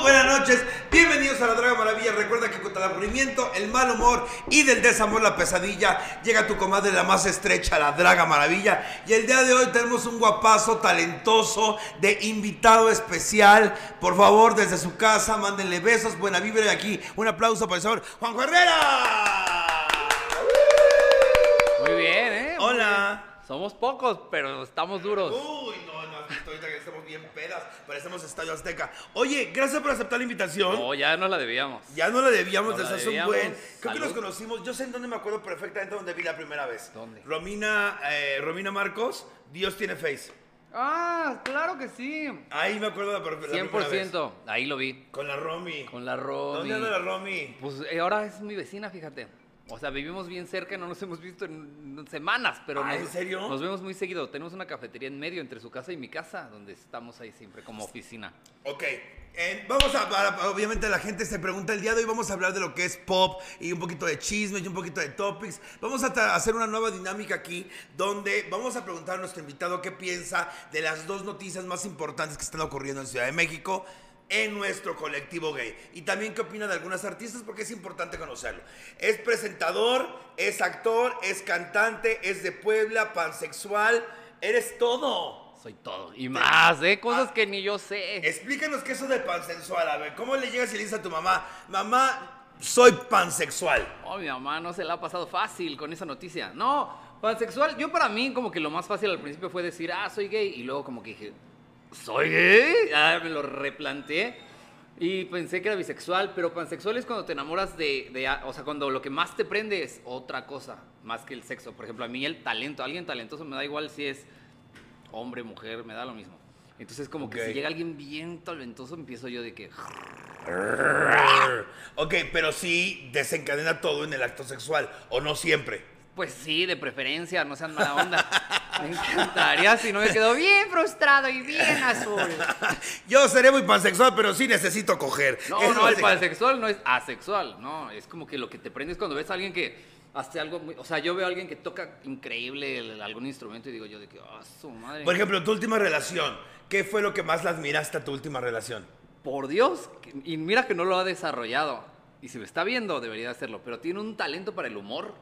buenas noches. Bienvenidos a la Draga Maravilla. Recuerda que contra el aburrimiento, el mal humor y del desamor, la pesadilla, llega tu comadre la más estrecha, la Draga Maravilla. Y el día de hoy tenemos un guapazo, talentoso, de invitado especial. Por favor, desde su casa, mándenle besos, buena vibra y aquí un aplauso para el señor Juan Herrera. Somos pocos, pero estamos duros. Uy, no, no, has visto ahorita que estamos bien pedas. Parecemos Estadio Azteca. Oye, gracias por aceptar la invitación. No, ya nos la debíamos. Ya no la debíamos No desde un buen. Creo que nos conocimos. Yo sé en dónde me acuerdo perfectamente dónde vi la primera vez. ¿Dónde? Romina, eh, Romina Marcos, Dios tiene face. Ah, claro que sí. Ahí me acuerdo la, la primera vez. 100%. Ahí lo vi. Con la Romy. Con la Romy. ¿Dónde anda la Romy? Pues eh, ahora es mi vecina, fíjate. O sea, vivimos bien cerca, no nos hemos visto en semanas, pero Ah, nos, ¿en serio? nos vemos muy seguido. Tenemos una cafetería en medio entre su casa y mi casa, donde estamos ahí siempre como oficina. Ok. eh, vamos a, para- obviamente la gente se pregunta el día de hoy vamos a hablar de lo que es pop y un poquito de chisme y un poquito de topics. Vamos a hacer una nueva dinámica aquí donde vamos a preguntar a nuestro invitado qué piensa de las dos noticias más importantes que están ocurriendo en Ciudad de México en nuestro colectivo gay. Y también qué opina de algunas artistas porque es importante conocerlo. Es presentador, es actor, es cantante, es de Puebla, pansexual, eres todo. Soy todo. Y más, ¿eh? Ah. Cosas que ni yo sé. Explícanos qué es eso de pansexual. A ver, ¿cómo le llegas y le dices a tu mamá, mamá, soy pansexual? Oh, mi mamá no se la ha pasado fácil con esa noticia. No, pansexual, yo para mí como que lo más fácil al principio fue decir, ah, soy gay. Y luego como que dije, ¿soy gay? Ya me lo replanteé. Y pensé que era bisexual, pero pansexual es cuando te enamoras de, de o sea, cuando lo que más te prende es otra cosa, más que el sexo. Por ejemplo, a mí el talento, alguien talentoso me da igual si es hombre, mujer, me da lo mismo. Entonces como que si llega alguien bien talentoso, empiezo yo de que... Ok, pero sí desencadena todo en el acto sexual, o no siempre. Pues sí, de preferencia, no sean mala onda. Me encantaría si no me quedo bien frustrado y bien azul. Yo seré muy pansexual, pero sí necesito coger. No, Eso no, el pansexual no es asexual, no, es como que lo que te prende es cuando ves a alguien que hace algo muy, o sea, yo veo a alguien que toca increíble el- algún instrumento y digo yo de que, ah, su madre. Por ejemplo, tu última relación. ¿Qué fue lo que más la admiraste a tu última relación? Por Dios, y mira que no lo ha desarrollado. Y si me está viendo, debería hacerlo, pero tiene un talento para el humor.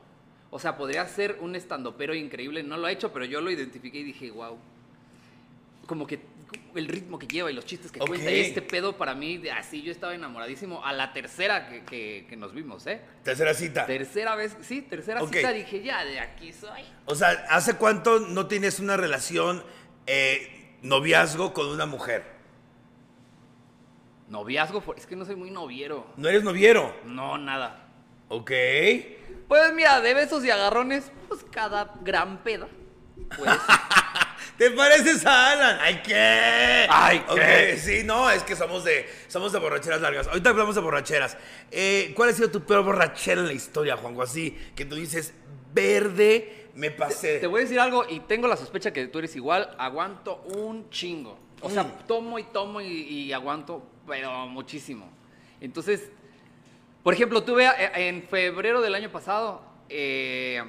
O sea, podría ser un estandopero increíble, no lo ha hecho, pero yo lo identifiqué y dije, wow. Como que el ritmo que lleva y los chistes que Ok. cuenta, y este pedo para mí, así yo estaba enamoradísimo a la tercera que, que- que nos vimos, ¿eh? Tercera cita. Tercera vez, sí, tercera cita dije, ya, de aquí soy. O sea, ¿hace cuánto no tienes una relación, eh, noviazgo con una mujer? Noviazgo, es que no soy muy noviero. ¿No eres noviero? No, nada. Ok. Pues mira, de besos y agarrones, pues cada gran peda. Pues ¿Te pareces a Alan? ¡Ay, qué! Ay, ¿qué? Sí, no, es que somos de, somos de borracheras largas. Ahorita hablamos de borracheras. Eh, ¿Cuál ha sido tu peor borrachera en la historia, Juanjo? Así, que tú dices, verde, me pasé. Te voy a decir algo y tengo la sospecha que tú eres igual. Aguanto un chingo. O sea, Mm. tomo y tomo y, y aguanto, pero muchísimo. Entonces, por ejemplo, tuve eh, en febrero del año pasado eh,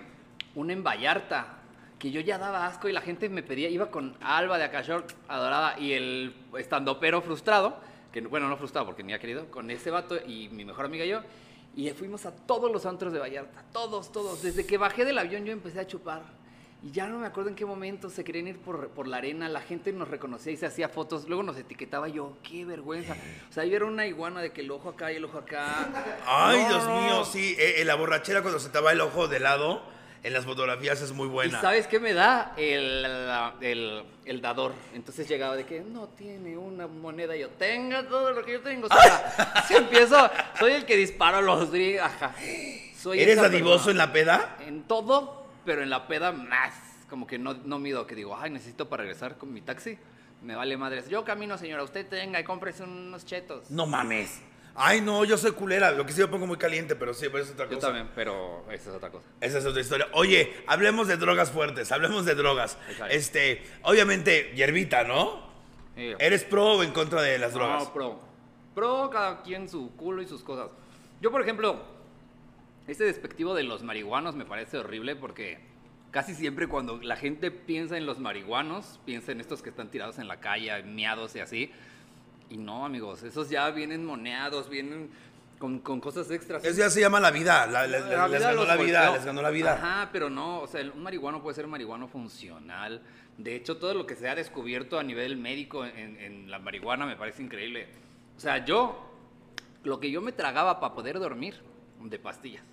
una en Vallarta que yo ya daba asco y la gente me pedía, iba con Alba de Acashor, adorada, y el estandopero frustrado, que bueno, no frustrado porque ni ha querido, con ese vato y mi mejor amiga y yo, y fuimos a todos los antros de Vallarta, todos, todos. Desde que bajé del avión yo empecé a chupar. Y ya no me acuerdo en qué momento se querían ir por, por la arena, la gente nos reconocía y se hacía fotos, luego nos etiquetaba yo, qué vergüenza. O sea, yo era una iguana de que el ojo acá y el ojo acá. Ay, No, Dios no, mío, sí. eh, eh, la borrachera cuando se te va el ojo de lado, en las fotografías es muy buena. ¿Y sabes qué me da? El, el, el dador. Entonces llegaba de que no tiene una moneda. Yo, tenga todo lo que yo tengo. O sea, si empiezo, soy el que disparo los. Ajá. Soy ¿Eres dadivoso en la peda? En todo, pero en la peda más. Como que no, no mido que digo, ay, necesito para regresar con mi taxi. Me vale madres. Yo camino, señora. Usted tenga y cómprese unos chetos. No mames. Ay, no, yo soy culera. Lo que sí me pongo muy caliente, pero sí, pero es otra Yo cosa. también, pero esa es otra cosa. Esa es otra historia. Oye, hablemos de drogas fuertes, hablemos de drogas. Exacto. Este, obviamente, hierbita, ¿no? Sí. ¿Eres pro o en contra de las drogas? No, pro. Pro, cada quien su culo y sus cosas. Yo, por ejemplo, este despectivo de los marihuanos me parece horrible porque casi siempre cuando la gente piensa en los marihuanos, piensa en estos que están tirados en la calle, miados y así. Y no, amigos, esos ya vienen moneados, vienen con, con cosas extras. Eso ya se llama la vida. la- la- La les vida ganó la vida, les ganó la vida. Ajá, pero no, o sea, un marihuano puede ser marihuano funcional. De hecho, todo lo que se ha descubierto a nivel médico en, en la marihuana me parece increíble. O sea, yo, lo que yo me tragaba para poder dormir de pastillas,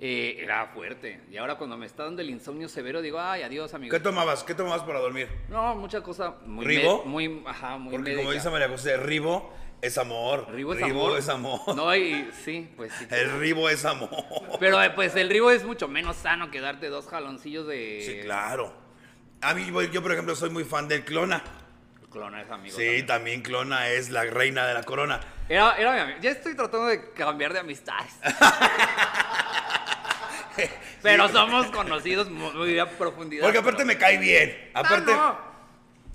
eh, era fuerte. Y ahora cuando me está dando el insomnio severo, digo, ay, adiós, amigo. ¿Qué tomabas? ¿Qué tomabas para dormir? No, mucha cosa muy... ¿Ribo? muy, ajá, muy Porque como dice María José, Ribo es amor. Ribo es amor. es amor. No, y sí, pues sí. El Ribo es amor. Pero eh, pues el ribo es mucho menos sano que darte dos jaloncillos de... Sí, claro. A mí, yo, yo, por ejemplo, soy muy fan del Clona. Clona es amigo. Sí, también. también Clona es la reina de la corona. Era, era mi amigo. Ya estoy tratando de cambiar de amistades. Pero somos conocidos muy, a profundidad. Porque aparte me cae bien. Ah, Aparte, no.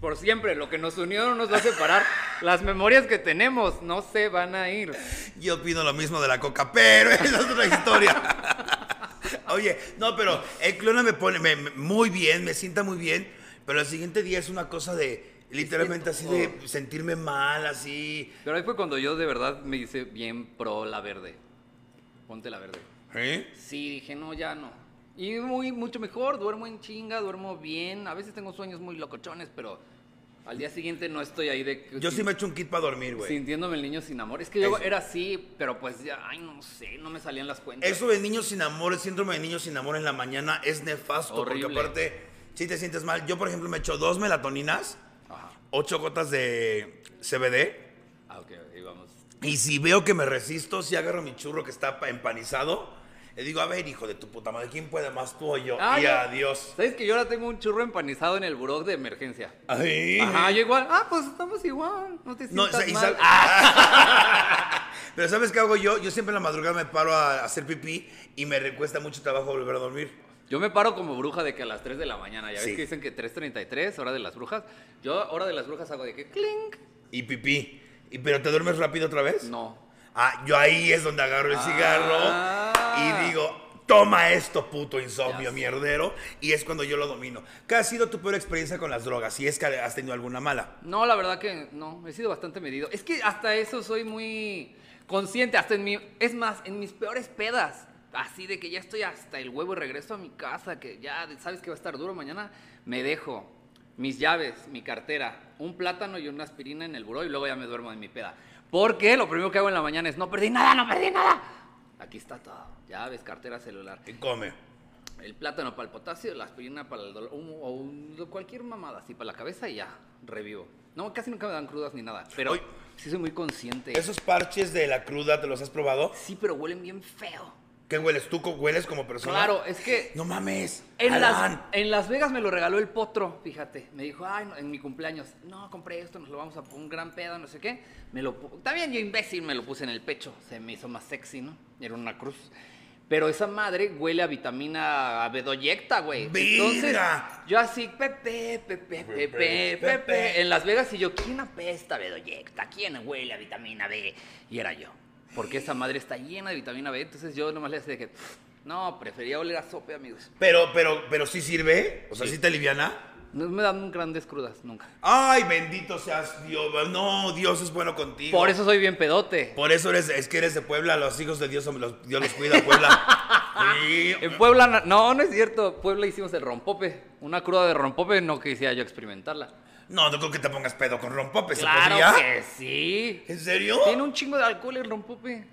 Por siempre, lo que nos unió no nos va a separar. Las memorias que tenemos no se van a ir. yo opino lo mismo de la coca, pero esa es otra historia. Oye, no, pero el Clona me pone me- me- muy bien, me sienta muy bien, pero el siguiente día es una cosa de, literalmente así de sentirme mal, así. Pero ahí fue cuando yo de verdad me hice bien pro la verde. Ponte la verde. ¿Eh? Sí, dije, no, ya no. Y muy, mucho mejor, duermo en chinga, duermo bien. A veces tengo sueños muy locochones, pero al día siguiente no estoy ahí de... Yo sí me echo un kit para dormir, güey. Sintiéndome el niño sin amor. Es que yo Eso. era así, pero pues ya, ay, no sé, no me salían las cuentas. Eso de niños sin amor, el síndrome de niños sin amor en la mañana es nefasto, Horrible. porque aparte, si te sientes mal, yo por ejemplo me echo dos melatoninas, Ajá. ocho gotas de CBD, Ah, ok, ahí vamos. y si veo que me resisto, si agarro mi churro que está pa- empanizado, le digo, a ver, hijo de tu puta madre, ¿quién puede más tú o yo? Ah, y adiós. ¿Sabes que yo ahora tengo un churro empanizado en el buró de emergencia? Ay. Ajá, yo igual. Ah, pues estamos igual. No te No, sientas y mal. sab- Ah, Pero ¿sabes qué hago yo? Yo siempre en la madrugada me paro a hacer pipí y me recuesta mucho trabajo volver a dormir. Yo me paro como bruja de que a las 3 de la mañana. Ya ves que dicen que 3.33, hora de las brujas. Yo, hora de las brujas, hago de que clink. Y pipí. ¿Y, ¿Pero te duermes rápido otra vez? No. Ah, yo ahí es donde agarro el cigarro Ah. y digo, toma esto, puto insomnio Ya sé. mierdero. Y es cuando yo lo domino. ¿Qué ha sido tu peor experiencia con las drogas? Si es que has tenido alguna mala. No, la verdad que no. He sido bastante medido. Es que hasta eso soy muy consciente. Hasta en mi. Es más, en mis peores pedas. Así de que ya estoy hasta el huevo y regreso a mi casa. Que ya sabes que va a estar duro mañana. Me dejo mis llaves, mi cartera, un plátano y una aspirina en el buró y luego ya me duermo en mi peda. Porque lo primero que hago en la mañana es no perdí nada, no perdí nada. Aquí está todo. Llaves, cartera, celular. ¿Qué come? El plátano para el potasio, la aspirina para el dolor, un- o un- cualquier mamada así para la cabeza y ya, revivo. No, casi nunca me dan crudas ni nada, pero Oye. sí soy muy consciente. ¿Esos parches de la cruda te los has probado? Sí, pero huelen bien feo. ¿Qué hueles? ¿Tú hueles como persona? Claro, es que No mames. en las, en Las Vegas me lo regaló el potro, fíjate. Me dijo, ay, no, en mi cumpleaños, no, compré esto, nos lo vamos a poner un gran pedo, no sé qué. Me lo, también yo imbécil me lo puse en el pecho, se me hizo más sexy, ¿no? Era una cruz. Pero esa madre huele a vitamina a bedoyecta, güey. Entonces, yo así, pepe, pepe, pepe, Pepe. pepe, en Las Vegas y yo, ¿quién apesta a bedoyecta? ¿Quién huele a vitamina B? Y era yo. Porque esa madre está llena de vitamina B, entonces yo nomás le hacía que, no, prefería oler a sope, amigos. Pero, pero, pero sí sirve. O sea, sí, te aliviana. No me dan grandes crudas, nunca. Ay, bendito seas Dios. No, Dios es bueno contigo. Por eso soy bien pedote. Por eso eres, es que eres de Puebla, los hijos de Dios, son los- Dios los cuida, Puebla. Sí. En Puebla, no, no es cierto. Puebla hicimos el rompope. Una cruda de rompope no quisiera yo experimentarla. No, no creo que te pongas pedo con rompope, ¿se Claro podría? que sí. ¿En serio? Tiene un chingo de alcohol el rompope.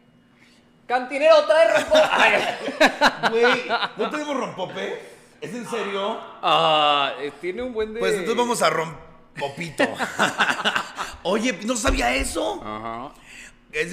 Cantinero, trae rompope. Güey, ¿no tenemos rompope? ¿Es en serio? Ah, eh, tiene un buen de... Pues entonces vamos a rompopito. Oye, no sabía eso. Ajá.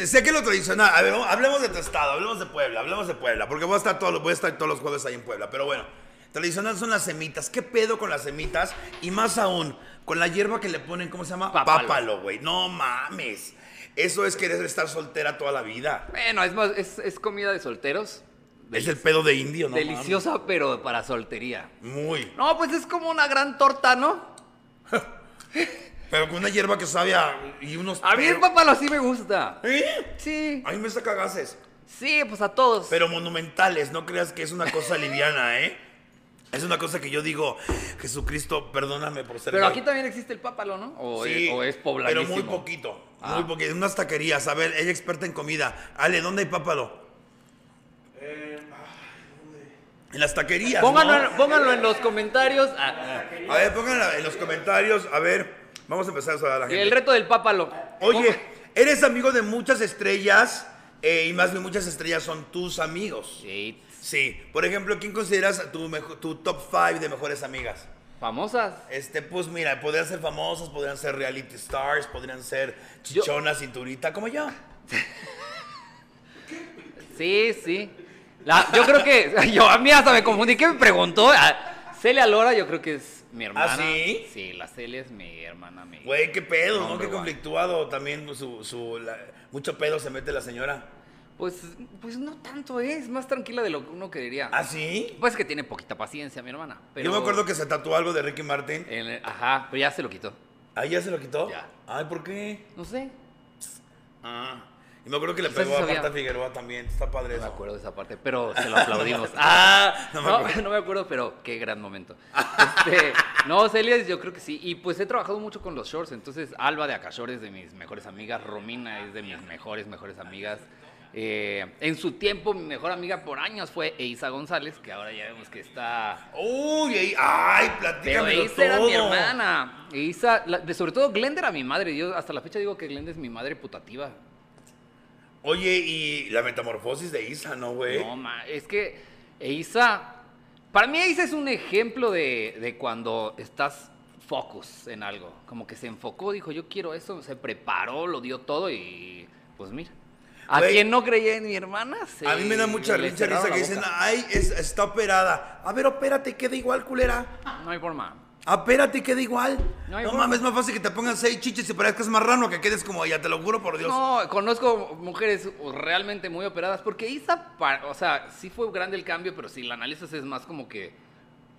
Sé que lo tradicional. A ver, hablemos de tu estado, hablemos de Puebla, hablemos de Puebla, porque voy a estar todos los, voy a estar todos los jueves ahí en Puebla. Pero bueno, tradicional son las semitas. ¿Qué pedo con las semitas? Y más aún, con la hierba que le ponen, ¿cómo se llama? Pápalo. Güey. No mames. Eso es querer estar soltera toda la vida. Bueno, es más, es, es comida de solteros. Es el pedo de indio, ¿no? Deliciosa, pero para soltería. Muy. No, pues es como una gran torta, ¿no? Pero con una hierba que sabe a, y unos. A mí el papalo sí me gusta. ¿Eh? Sí. A mí me saca gases. Sí, pues a todos. Pero monumentales, no creas que es una cosa liviana, ¿eh? Es una cosa que yo digo, Jesucristo, perdóname por ser Pero gay". aquí también existe el pápalo, ¿no? O, Sí, es, o es Pero muy poquito. Muy poquito, unas taquerías. A ver, ella experta en comida. Ale, ¿dónde hay pápalo? En las taquerías. Pónganlo, ¿no? en- pónganlo en los comentarios. Ah, A ver, pónganlo en los comentarios. A ver, vamos a empezar a saludar a la gente. el reto del pápalo. Oye, eres amigo de muchas estrellas eh, y más bien muchas estrellas son tus amigos. Sí, Sí, por ejemplo, ¿quién consideras tu, mejo- tu top 5 de mejores amigas? famosas. Este, pues mira, podrían ser famosas, podrían ser reality stars, podrían ser chichona, cinturita, como yo. Sí, sí. La- yo creo que. Yo, a mí hasta me confundí. ¿Qué me preguntó? Ah, Celia Lora, yo creo que es mi hermana. ¿Ah, sí? Sí, la Celia es mi hermana. Mi... Güey, qué pedo, ¿no? Hombre, Qué guay. conflictuado también su, su la- mucho pedo se mete la señora. Pues, pues no tanto es, más tranquila de lo que uno quería. ¿Ah, sí? Pues que tiene poquita paciencia, mi hermana. Pero Yo me acuerdo que se tatuó algo de Ricky Martin. ajá, pero ya se lo quitó. ¿Ah, ya se lo quitó? Ya. Ay, ¿por qué? No sé, Ah. Y me acuerdo que le pegó a. Marta Figueroa también. Está padre no me eso. acuerdo de esa parte, pero se lo aplaudimos. ah, No no, me no, acuerdo. me acuerdo, pero qué gran momento. Este, no, Celia, yo creo que sí. Y pues he trabajado mucho con los shorts. Entonces, Alba de Acashore es de mis mejores amigas. Romina es de mis mejores, mejores amigas. Eh, en su tiempo, mi mejor amiga por años fue Eiza González, que ahora ya vemos que está Uy, ay, Pero platícamelo Isa era mi hermana. Isa, la- sobre todo Glenda era mi madre. Yo hasta la fecha digo que Glenda es mi madre putativa. Oye, y la metamorfosis de Isa, ¿no, güey? No, ma, es que Isa, para mí Isa es un ejemplo de, de cuando estás focus en algo. Como que se enfocó, dijo, yo quiero eso, se preparó, lo dio todo y pues mira. A Güey, quien no creía en mi hermana, se A mí me da mucha risa risa que dicen, ay, es- está operada. A ver, opérate, queda igual, culera. No hay forma. Apérate, queda igual. No hay mames, es más fácil que te pongan seis chiches y parezcas marrano que quedes como ella, te lo juro por Dios. No, conozco mujeres realmente muy operadas, porque Isa, o sea, sí fue grande el cambio, pero si la analizas es más como que,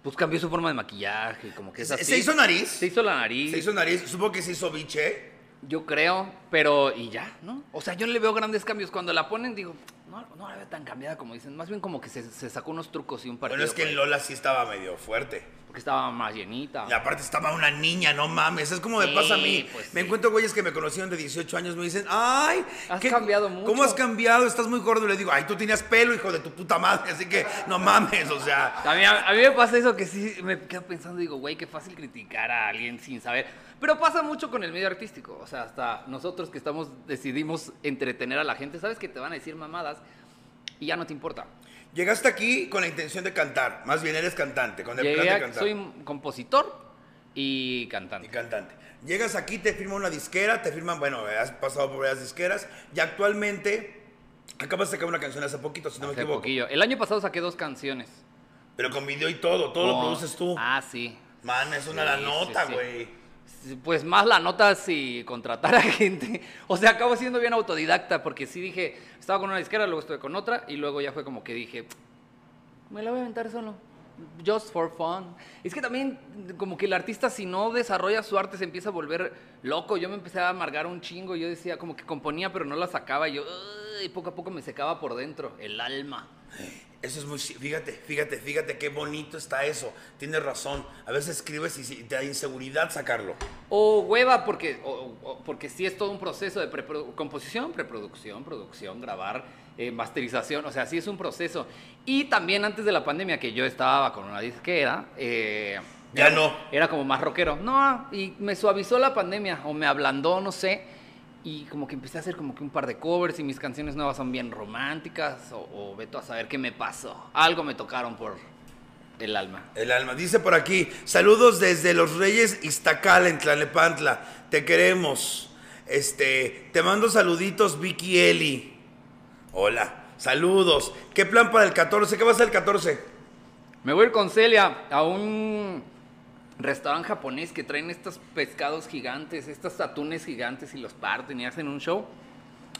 pues cambió su forma de maquillaje, como que es ¿Se- así. se hizo nariz? Se hizo la nariz, Se hizo nariz, supongo que se hizo biche. Yo creo, pero y ya, ¿no? O sea, yo no le veo grandes cambios. Cuando la ponen, digo, no, no la veo tan cambiada como dicen, más bien como que se, se sacó unos trucos y un partido. Bueno, es que en Lola sí estaba medio fuerte. Porque estaba más llenita. Y aparte estaba una niña, no mames. Es como me Sí, pasa a mí. pues me sí. encuentro güeyes que me conocieron de 18 años, me dicen, ay, Has cambiado mucho". ¿Cómo has cambiado? Estás muy gordo. Y le digo, ay, tú tenías pelo, hijo de tu puta madre. Así que no mames, o sea. A mí, a mí me pasa eso que sí me quedo pensando, digo, güey, qué fácil criticar a alguien sin saber. Pero pasa mucho con el medio artístico. O sea, hasta nosotros que estamos, decidimos entretener a la gente, sabes que te van a decir mamadas y ya no te importa. Llegaste aquí con la intención de cantar. Más bien eres cantante, con el Llegué plan de cantar. soy compositor y Y cantante. cantante. Llegas aquí, te firma una disquera, te firman, bueno, has pasado por varias disqueras y actualmente acabas de sacar una canción hace poquito, si no me equivoco. poquillo. El año pasado saqué dos canciones. Pero con video y todo, todo lo Oh, produces tú. Ah, sí. Man, es una Sí, la nota, sí. güey. Sí, Pues más la nota si contratar a gente. O sea, acabo siendo bien autodidacta porque sí dije, estaba con una disquera, luego estuve con otra y luego ya fue como que dije, me la voy a aventar solo. Just for fun. Es que también como que el artista si no desarrolla su arte se empieza a volver loco. Yo me empecé a amargar un chingo. Yo decía como que componía pero no la sacaba y yo "Ay", poco a poco me secaba por dentro el alma. Eso es muy... Fíjate, fíjate, fíjate qué bonito está eso. Tienes razón. A veces escribes y te da inseguridad sacarlo. O hueva, porque, o- o- porque sí es todo un proceso de preprodu- composición, preproducción, producción, grabar, eh, masterización, o sea, sí es un proceso. Y también antes de la pandemia, que yo estaba con una disquera, eh, Ya era- no. Era como más rockero. No, y me suavizó la pandemia, o me ablandó, no sé. Y como que empecé a hacer como que un par de covers y mis canciones nuevas son bien románticas, o, o veto a saber qué me pasó. Algo me tocaron por el alma. El alma. Dice por aquí, saludos desde Los Reyes Iztacal en Tlalnepantla. Te queremos. Este, te mando saluditos, Vicky Eli. Hola, saludos. ¿Qué plan para el 14? ¿Qué va a ser el 14? Me voy a ir con Celia a un restaurante japonés que traen estos pescados gigantes, estos atunes gigantes y los parten y hacen un show.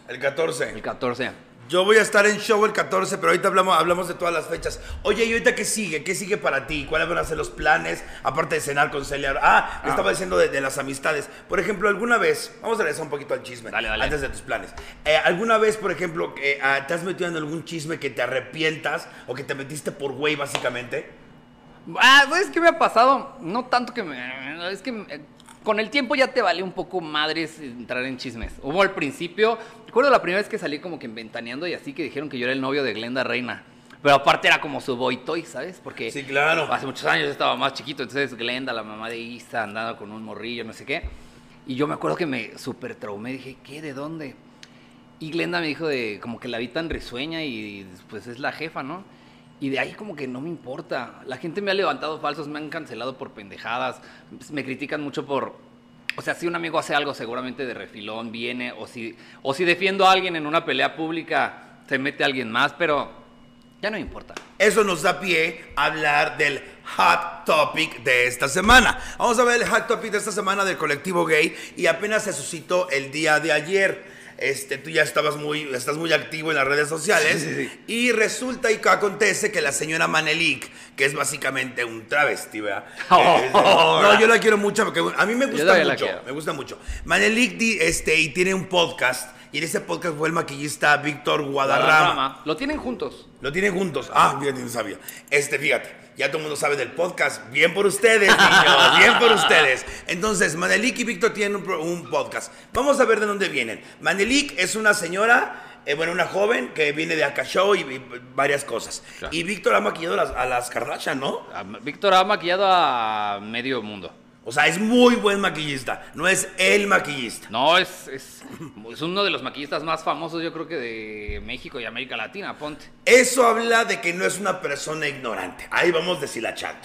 El 14. El 14. Yo voy a estar en show el 14, pero ahorita hablamos, hablamos de todas las fechas. Oye, ¿y ahorita qué sigue? ¿Qué sigue para ti? ¿Cuáles van a ser los planes? Aparte de cenar con Celia. Ah, Ah. estaba diciendo de, de las amistades. Por ejemplo, alguna vez, vamos a regresar un poquito al chisme. Dale, dale. Antes de tus planes. Eh, ¿Alguna vez, por ejemplo, eh, te has metido en algún chisme que te arrepientas o que te metiste por güey, básicamente? Ah, ¿sabes qué me ha pasado? No tanto que me... Es que... eh, con el tiempo ya te vale un poco madres entrar en chismes. Hubo al principio, recuerdo la primera vez que salí como que inventaneando y así que dijeron que yo era el novio de Glenda Reina. Pero aparte era como su boy toy, ¿sabes? Porque Sí, claro. hace muchos años estaba más chiquito, entonces Glenda, la mamá de Isa, andaba con un morrillo, no sé qué. Y yo me acuerdo que me super traumé, dije, ¿qué? ¿De dónde? Y Glenda me dijo de como que la vi tan risueña y pues es la jefa, ¿no? Y de ahí como que no me importa. La gente me ha levantado falsos, me han cancelado por pendejadas, me critican mucho por... O sea, si un amigo hace algo seguramente de refilón viene, o si, o si defiendo a alguien en una pelea pública, se mete alguien más, pero ya no importa. Eso nos da pie a hablar del hot topic de esta semana. Vamos a ver el hot topic de esta semana del colectivo gay y apenas se suscitó el día de ayer. Este, tú ya estabas muy, estás muy activo en las redes sociales Sí, sí, sí. y resulta y acontece que la señora Manelik, que es básicamente un travesti, ¿verdad? Oh, Eh, no, yo la quiero mucho porque a mí me gusta mucho, me gusta mucho. Manelik di- este, y tiene un podcast y en ese podcast fue el maquillista Víctor Guadarrama. Guadarrama. Lo tienen juntos. Lo tienen juntos. Ah, fíjate, no sabía. Este, fíjate, ya todo el mundo sabe del podcast. Bien por ustedes, niños, bien por ustedes. Entonces, Manelik y Víctor tienen un, un podcast. Vamos a ver de dónde vienen. Manelik es una señora, eh, bueno, una joven que viene de Aka Show y, y varias cosas. Claro. Y Víctor ha maquillado a las, a las Kardashian, ¿no? Ah, Víctor ha maquillado a medio mundo. O sea, es muy buen maquillista. No es el maquillista. No, es, es, es uno de los maquillistas más famosos, yo creo que de México y América Latina, ponte. Eso habla de que no es una persona ignorante. Ahí vamos deshilachando.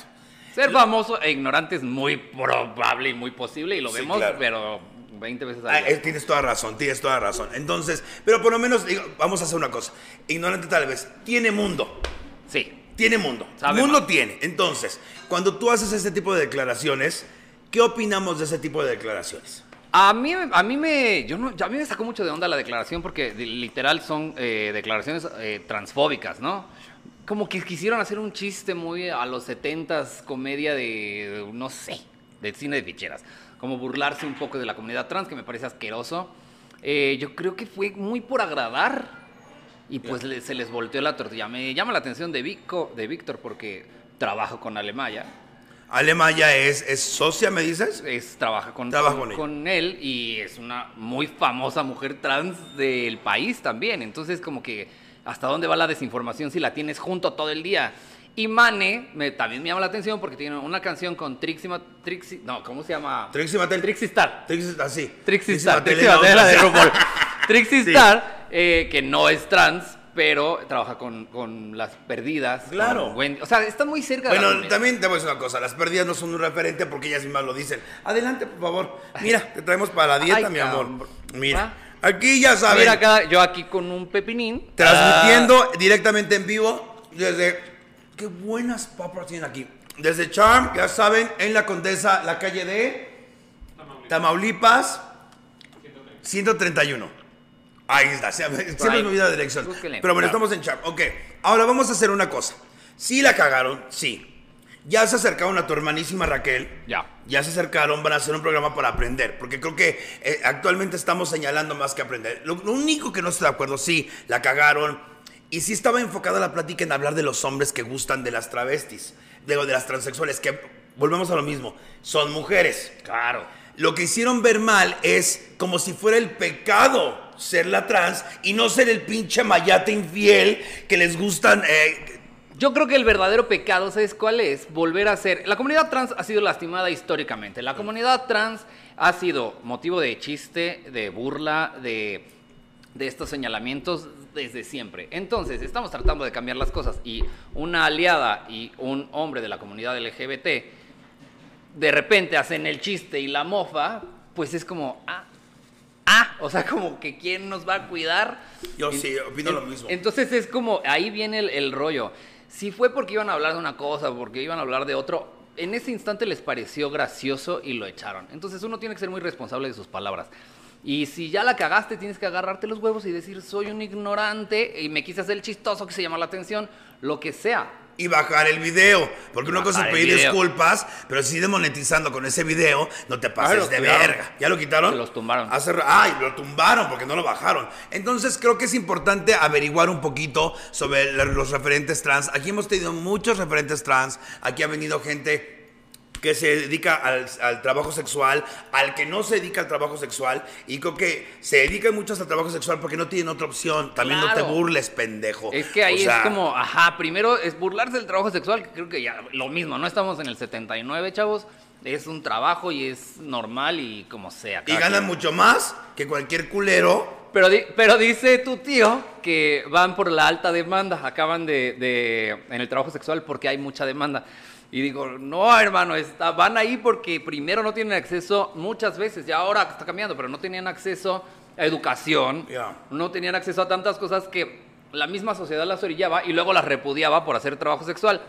Ser famoso e ignorante es muy probable y muy posible, y lo Sí, vemos, claro. pero 20 veces Ah, al eh, día. tienes toda razón, tienes toda razón. Entonces, pero por lo menos, digo, vamos a hacer una cosa. Ignorante tal vez, tiene mundo. Sí. Tiene mundo. Sabe mundo más. tiene. Entonces, cuando tú haces este tipo de declaraciones, ¿qué opinamos de ese tipo de declaraciones? A mí, a mí me, yo no, a mí me sacó mucho de onda la declaración porque literal son eh, declaraciones eh, transfóbicas, ¿no? Como que quisieron hacer un chiste muy a los 70s, comedia de, no sé, de cine de ficheras. Como burlarse un poco de la comunidad trans, que me parece asqueroso. Eh, yo creo que fue muy por agradar y pues le- se les volteó la tortilla. Me llama la atención de, Vico, de Víctor porque trabajo con Alemaya. Alemaya es, es socia, ¿me dices? es, trabaja con, Trabaja con, él y es una muy famosa mujer trans del país también. Entonces, como que, ¿hasta dónde va la desinformación si la tienes junto todo el día? Y Mane me, también me llama la atención porque tiene una canción con Trixie, Trixie no, ¿cómo se llama? Trixie Mattel. Trixie Star. Trixie. Trixie Star, Mattel Trixie Mattel, la otra. de RuPaul. Trixie Sí. Star, eh, que no es trans, pero trabaja con, con las perdidas. Claro. Wendy. O sea, está muy cerca de la Bueno, también te voy a decir una cosa, las pérdidas no son un referente porque ellas mismas lo dicen. Adelante, por favor. Mira, te traemos para la dieta, Ay, mi amor. cabrón. Mira, aquí ya saben, Mira acá, yo aquí con un pepinín. transmitiendo directamente en vivo desde... Qué buenas papas tienen aquí. Desde Charm, ya saben, en la Condesa, la calle de Tamaulipas, 131. Ahí está, siempre, siempre me olvido la dirección. Búsquenle. Pero bueno, estamos en Charm. Ok, ahora vamos a hacer una cosa. Sí la cagaron, sí. Ya se acercaron a tu hermanísima Raquel. Ya. Ya se acercaron, van a hacer un programa para aprender, porque creo que eh, actualmente estamos señalando más que aprender. Lo, lo único que no estoy de acuerdo, sí, la cagaron. Y sí estaba enfocada la plática en hablar de los hombres que gustan de las travestis, de, de las transexuales, que volvemos a lo mismo, son mujeres. Claro. Lo que hicieron ver mal es como si fuera el pecado ser la trans y no ser el pinche mayate infiel que les gustan. eh, Yo creo que el verdadero pecado, ¿sabes cuál es? Volver a ser... La comunidad trans ha sido lastimada históricamente. La comunidad trans ha sido motivo de chiste, de burla, de, de estos señalamientos desde siempre. Entonces, estamos tratando de cambiar las cosas y una aliada y un hombre de la comunidad LGBT de repente hacen el chiste y la mofa, pues es como, ah, ah, o sea, como que quién nos va a cuidar. Yo En- sí, opino en- lo mismo. Entonces es como, ahí viene el, el rollo. Si fue porque iban a hablar de una cosa, porque iban a hablar de otro, en ese instante les pareció gracioso y lo echaron. Entonces uno tiene que ser muy responsable de sus palabras. Y si ya la cagaste, tienes que agarrarte los huevos y decir, soy un ignorante y me quise hacer el chistoso que se llama la atención, lo que sea. Y bajar el video. Porque Y una cosa es pedir disculpas, pero si monetizando con ese video, no te pases de verga. ¿Ya lo quitaron? Se los tumbaron. Hace Ay, lo tumbaron porque no lo bajaron. Entonces creo que es importante averiguar un poquito sobre los referentes trans. Aquí hemos tenido muchos referentes trans. Aquí ha venido gente que se dedica al, al trabajo sexual, al que no se dedica al trabajo sexual, y creo que se dedican muchos al trabajo sexual porque no tienen otra opción. También no te burles, pendejo. Es que ahí O sea, es como, ajá, primero es burlarse del trabajo sexual, que creo que ya lo mismo, no estamos en el 79, chavos. Es un trabajo y es normal y como sea. Y ganan mucho más que cualquier culero. Pero, di- pero dice tu tío que van por la alta demanda, acaban de, de- en el trabajo sexual porque hay mucha demanda. Y digo, no, hermano, está, van ahí porque primero no tienen acceso muchas veces, ya ahora está cambiando, pero no tenían acceso a educación, no tenían acceso a tantas cosas que la misma sociedad las orillaba y luego las repudiaba por hacer trabajo sexual.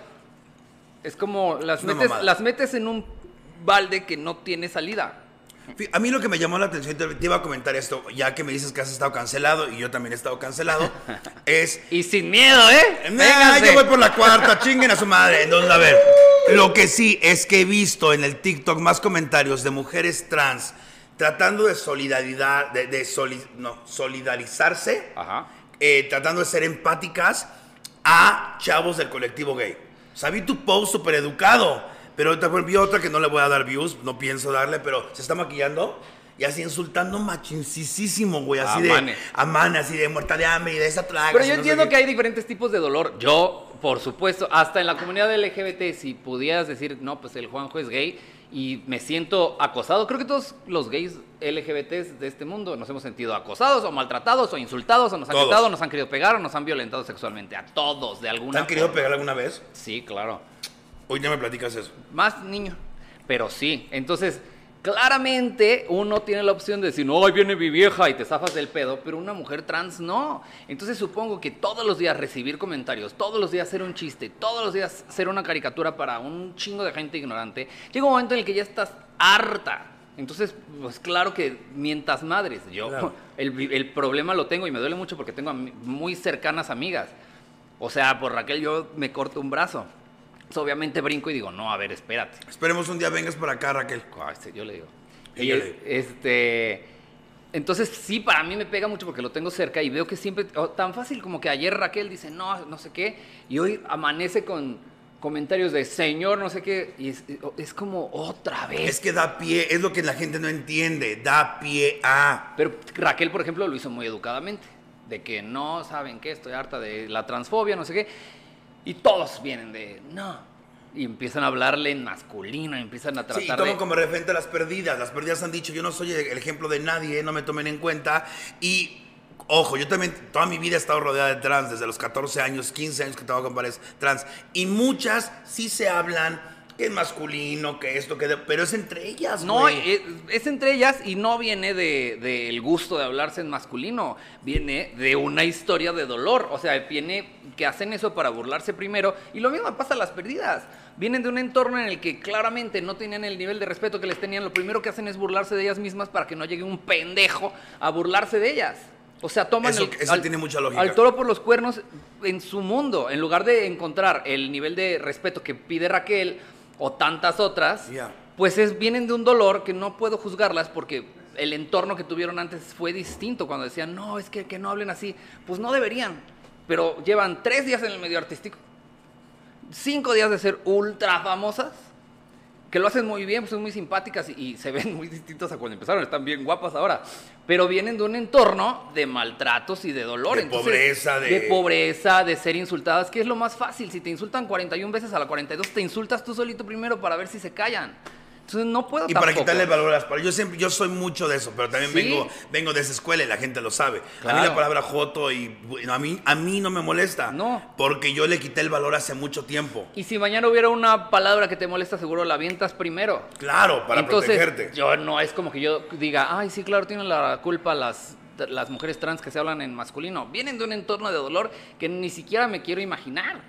Es como las, metes, mamada. las metes en un balde que no tiene salida. A mí lo que me llamó la atención, te, iba a comentar esto, ya que me dices que has estado cancelado y yo también he estado cancelado, es... Y sin miedo, ¿eh? Nah, yo voy por la cuarta, chinguen a su madre. Entonces, a ver, lo que sí es que he visto en el TikTok más comentarios de mujeres trans tratando de solidaridad, de, de soli- no, solidarizarse, Ajá. eh, tratando de ser empáticas a chavos del colectivo gay. O vi tu post súper educado, pero ahorita vi otra que no le voy a dar views, no pienso darle, pero se está maquillando y así insultando machincisísimo, güey, así A de a Mane, así de muerta de hambre y de esa traga. Pero yo no entiendo que hay diferentes tipos de dolor. Yo, por supuesto, hasta en la comunidad LGBT, si pudieras decir, no, pues el Juanjo es gay y me siento acosado, creo que todos los gays LGBTs de este mundo nos hemos sentido acosados o maltratados o insultados o nos han gritado, nos han querido pegar o nos han violentado sexualmente. A todos, de alguna ¿Te han querido forma. pegar alguna vez? Sí, claro. Hoy ya me platicas eso. Más niño. Pero sí. Entonces, claramente uno tiene la opción de decir, no, ahí viene mi vieja y te zafas del pedo, pero una mujer trans no. Entonces supongo que todos los días recibir comentarios, todos los días hacer un chiste, todos los días hacer una caricatura para un chingo de gente ignorante, llega un momento en el que ya estás harta. Entonces, pues claro que mientas madres. Yo Claro. el, el problema lo tengo y me duele mucho porque tengo muy cercanas amigas. O sea, por Raquel yo me corto un brazo. Entonces, obviamente brinco y digo, no, a ver, espérate. Esperemos un día vengas por acá, Raquel. Ay, sí, yo le digo. Y yo le digo. este, entonces sí, para mí me pega mucho porque lo tengo cerca y veo que siempre, o tan fácil como que ayer Raquel dice, no, no sé qué, y hoy amanece con comentarios de señor, no sé qué, y es, es como otra vez. Es que da pie, es lo que la gente no entiende, da pie a... Pero Raquel, por ejemplo, lo hizo muy educadamente, de que no saben qué, estoy harta de la transfobia, no sé qué, y todos vienen de, no, y empiezan a hablarle en masculino, y empiezan a Sí, tratar y tomo de... como referente a las perdidas. Las perdidas han dicho, yo no soy el ejemplo de nadie, no me tomen en cuenta. Y, ojo, yo también toda mi vida he estado rodeada de trans, desde los 14 años, 15 años que trabajo con varias trans. Y muchas sí se hablan que es masculino, que esto, que... de- pero es entre ellas, No, es, es entre ellas y no viene del de, del gusto de hablarse en masculino, viene de una historia de dolor, o sea, viene que hacen eso para burlarse primero y lo mismo pasa a las perdidas. Vienen de un entorno en el que claramente no tenían el nivel de respeto que les tenían, lo primero que hacen es burlarse de ellas mismas para que no llegue un pendejo a burlarse de ellas. O sea, toman Eso- el, eso tiene mucha lógica. al toro por los cuernos en su mundo, en lugar de encontrar el nivel de respeto que pide Raquel o tantas otras, pues es, vienen de un dolor que no puedo juzgarlas porque el entorno que tuvieron antes fue distinto. Cuando decían, no, es que, que no hablen así, pues no deberían. Pero llevan tres días en el medio artístico, cinco días de ser ultra famosas, que lo hacen muy bien, pues son muy simpáticas y, y se ven muy distintas a cuando empezaron, están bien guapas ahora. Pero vienen de un entorno de maltratos y de dolor. De pobreza, de- pobreza, de ser insultadas, que es lo más fácil. Si te insultan 41 veces a la 42, te insultas tú solito primero para ver si se callan. Entonces no puedo Y para quitarle valor a las palabras. Yo siempre, yo soy mucho de eso, pero también Sí. vengo, vengo de esa escuela y la gente lo sabe. A mí la palabra joto y a mí, a mí no me molesta. No. Porque yo le quité el valor hace mucho tiempo. Y si mañana hubiera una palabra que te molesta, seguro la avientas primero. Claro, para Entonces, protegerte. yo no es como que yo diga, ay, sí, claro, tienen la culpa las, las mujeres trans que se hablan en masculino. Vienen de un entorno de dolor que ni siquiera me quiero imaginar.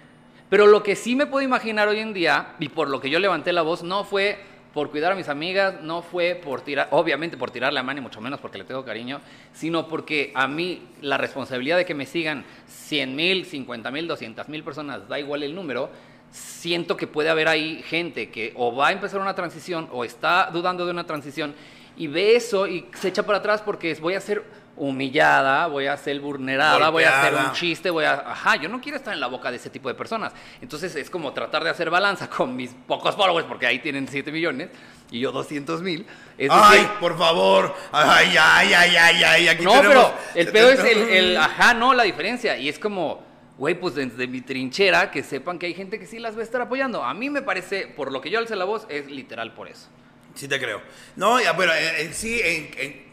Pero lo que sí me puedo imaginar hoy en día, y por lo que yo levanté la voz, no fue por cuidar a mis amigas, no fue por tirar, obviamente por tirarle a Manny, mucho menos porque le tengo cariño, sino porque a mí la responsabilidad de que me sigan 100 mil, 50 mil, 200 mil personas, da igual el número, siento que puede haber ahí gente que o va a empezar una transición o está dudando de una transición y ve eso y se echa para atrás porque voy a ser humillada, voy a ser vulnerada, voy a hacer un chiste, voy a... Ajá, yo no quiero estar en la boca de ese tipo de personas. Entonces es como tratar de hacer balanza con mis pocos followers, porque ahí tienen 7 millones y yo 200 mil. Ay, decir, por favor. Ay, ay, ay, ay, ay. Aquí no, tenemos- pero el pedo es el, el ajá, no, la diferencia. Y es como, güey, pues desde mi trinchera, que sepan que hay gente que sí las va a estar apoyando. A mí me parece, por lo que yo alcé la voz, es literal por eso. Sí te creo. No, bueno, en, en sí, en- en-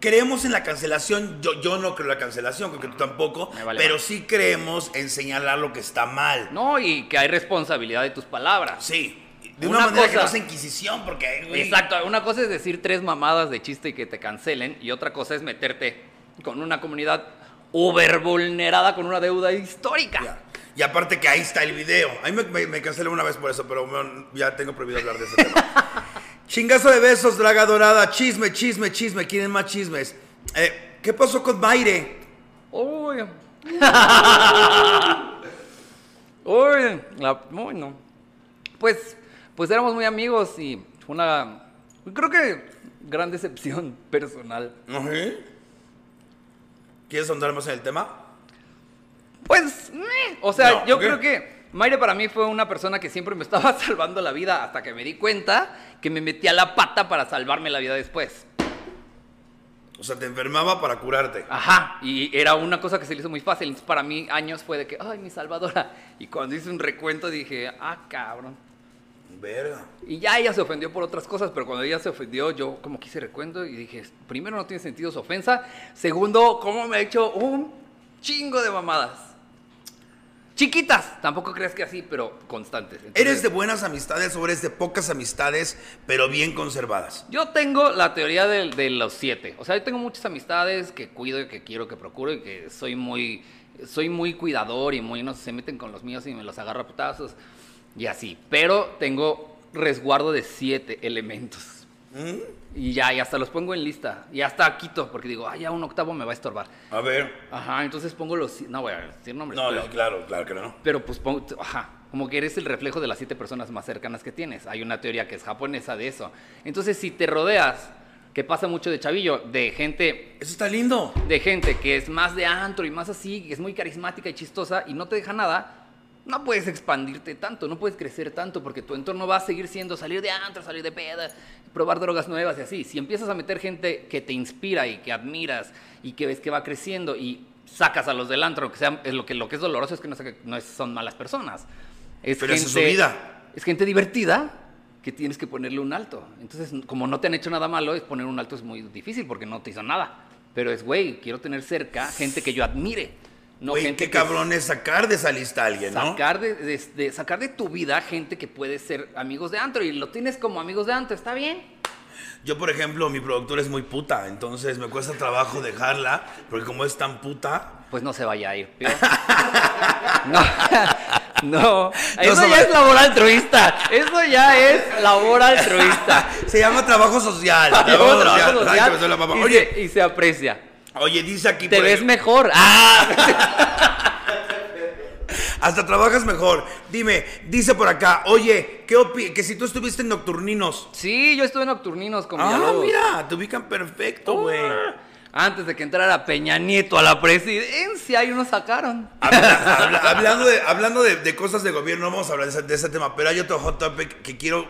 creemos en la cancelación. Yo, yo no creo en la cancelación, creo que tú tampoco. Me vale pero sí creemos en señalar lo que está mal. No, y que hay responsabilidad de tus palabras. Sí. De Una una, manera que cosa- no sea inquisición, porque, güey. Exacto, una cosa es decir tres mamadas de chiste y que te cancelen, y otra cosa es meterte con una comunidad uber vulnerada con una deuda histórica. Y aparte que ahí está el video. A mí me, me, me cancelé una vez por eso, pero bueno, ya tengo prohibido hablar de ese tema. Chingazo de besos, draga dorada. Chisme, chisme, chisme. ¿Quieren más chismes? Eh, ¿Qué pasó con Maire? Uy. Uy, la- uy, no. Pues, pues éramos muy amigos y fue una, creo que gran decepción personal. Ajá. ¿Quieres ahondar más en el tema? Pues, meh. o sea, No, yo creo que Mayre para mí fue una persona que siempre me estaba salvando la vida hasta que me di cuenta que me metía la pata para salvarme la vida después. O sea, te enfermaba para curarte. Ajá, y era una cosa que se le hizo muy fácil. Entonces, para mí, años fue de que, ay, mi salvadora. Y cuando hice un recuento dije, ah, cabrón. Verga. Y ya ella se ofendió por otras cosas, pero cuando ella se ofendió, yo como quise recuento y dije, primero no tiene sentido su ofensa. Segundo, cómo me ha hecho un chingo de mamadas. Chiquitas, tampoco creas que así, pero constantes. Entonces, ¿Eres de buenas amistades o eres de pocas amistades, pero bien conservadas? Yo tengo la teoría de, de los siete. O sea, yo tengo muchas amistades que cuido y que quiero, que procuro y que soy muy, soy muy cuidador y muy no se meten con los míos y me los agarro a putazos y así. Pero tengo resguardo de siete elementos. ¿Mm? Y ya, y hasta los pongo en lista. Y hasta quito, porque digo, ah, ya un octavo me va a estorbar. A ver. Ajá, entonces pongo los... No voy a decir nombres. No, pero, no, claro, claro que no. pero pues pongo... Ajá, como que eres el reflejo de las siete personas más cercanas que tienes. Hay una teoría que es japonesa de eso. Entonces, si te rodeas, que pasa mucho de chavillo, de gente Eso está lindo. de gente que es más de antro y más así, que es muy carismática y chistosa y no te deja nada, no puedes expandirte tanto, no puedes crecer tanto porque tu entorno va a seguir siendo salir de antro, salir de peda, probar drogas nuevas y así. Si empiezas a meter gente que te inspira y que admiras y que ves que va creciendo y sacas a los del antro, que sea, es lo, que, lo que es doloroso es que no, no es- son malas personas. Es Pero esa es su vida. Es gente divertida que tienes que ponerle un alto. Entonces, como no te han hecho nada malo, es poner un alto es muy difícil porque no te hizo nada. Pero es, güey, quiero tener cerca gente que yo admire. No gente qué cabrón es sacar de esa lista a alguien, ¿no? sacar de, de- de- sacar de tu vida gente que puede ser amigos de antro y lo tienes como amigos de antro, ¿está bien? Yo, por ejemplo, mi productora es muy puta, entonces me cuesta trabajo dejarla, porque como es tan puta, Pues no se vaya a ir. No, no, eso se ya es labor altruista. Eso ya es labor altruista. se llama trabajo social. Trabajo social. Ay, y, Oye, se, y se aprecia. Oye, dice aquí. Te por ves mejor. ¡Ah! Hasta trabajas mejor. Dime, dice por acá, oye, ¿qué opi que si tú estuviste en Nocturninos? Sí, yo estuve en Nocturninos con Ah, Villalobos. mira, te ubican perfecto, güey. Antes de que entrara Peña Nieto a la presidencia, y unos sacaron. Habla- habla- hablando de, hablando de, de cosas de gobierno, no vamos a hablar de ese, de ese tema, pero hay otro hot topic que quiero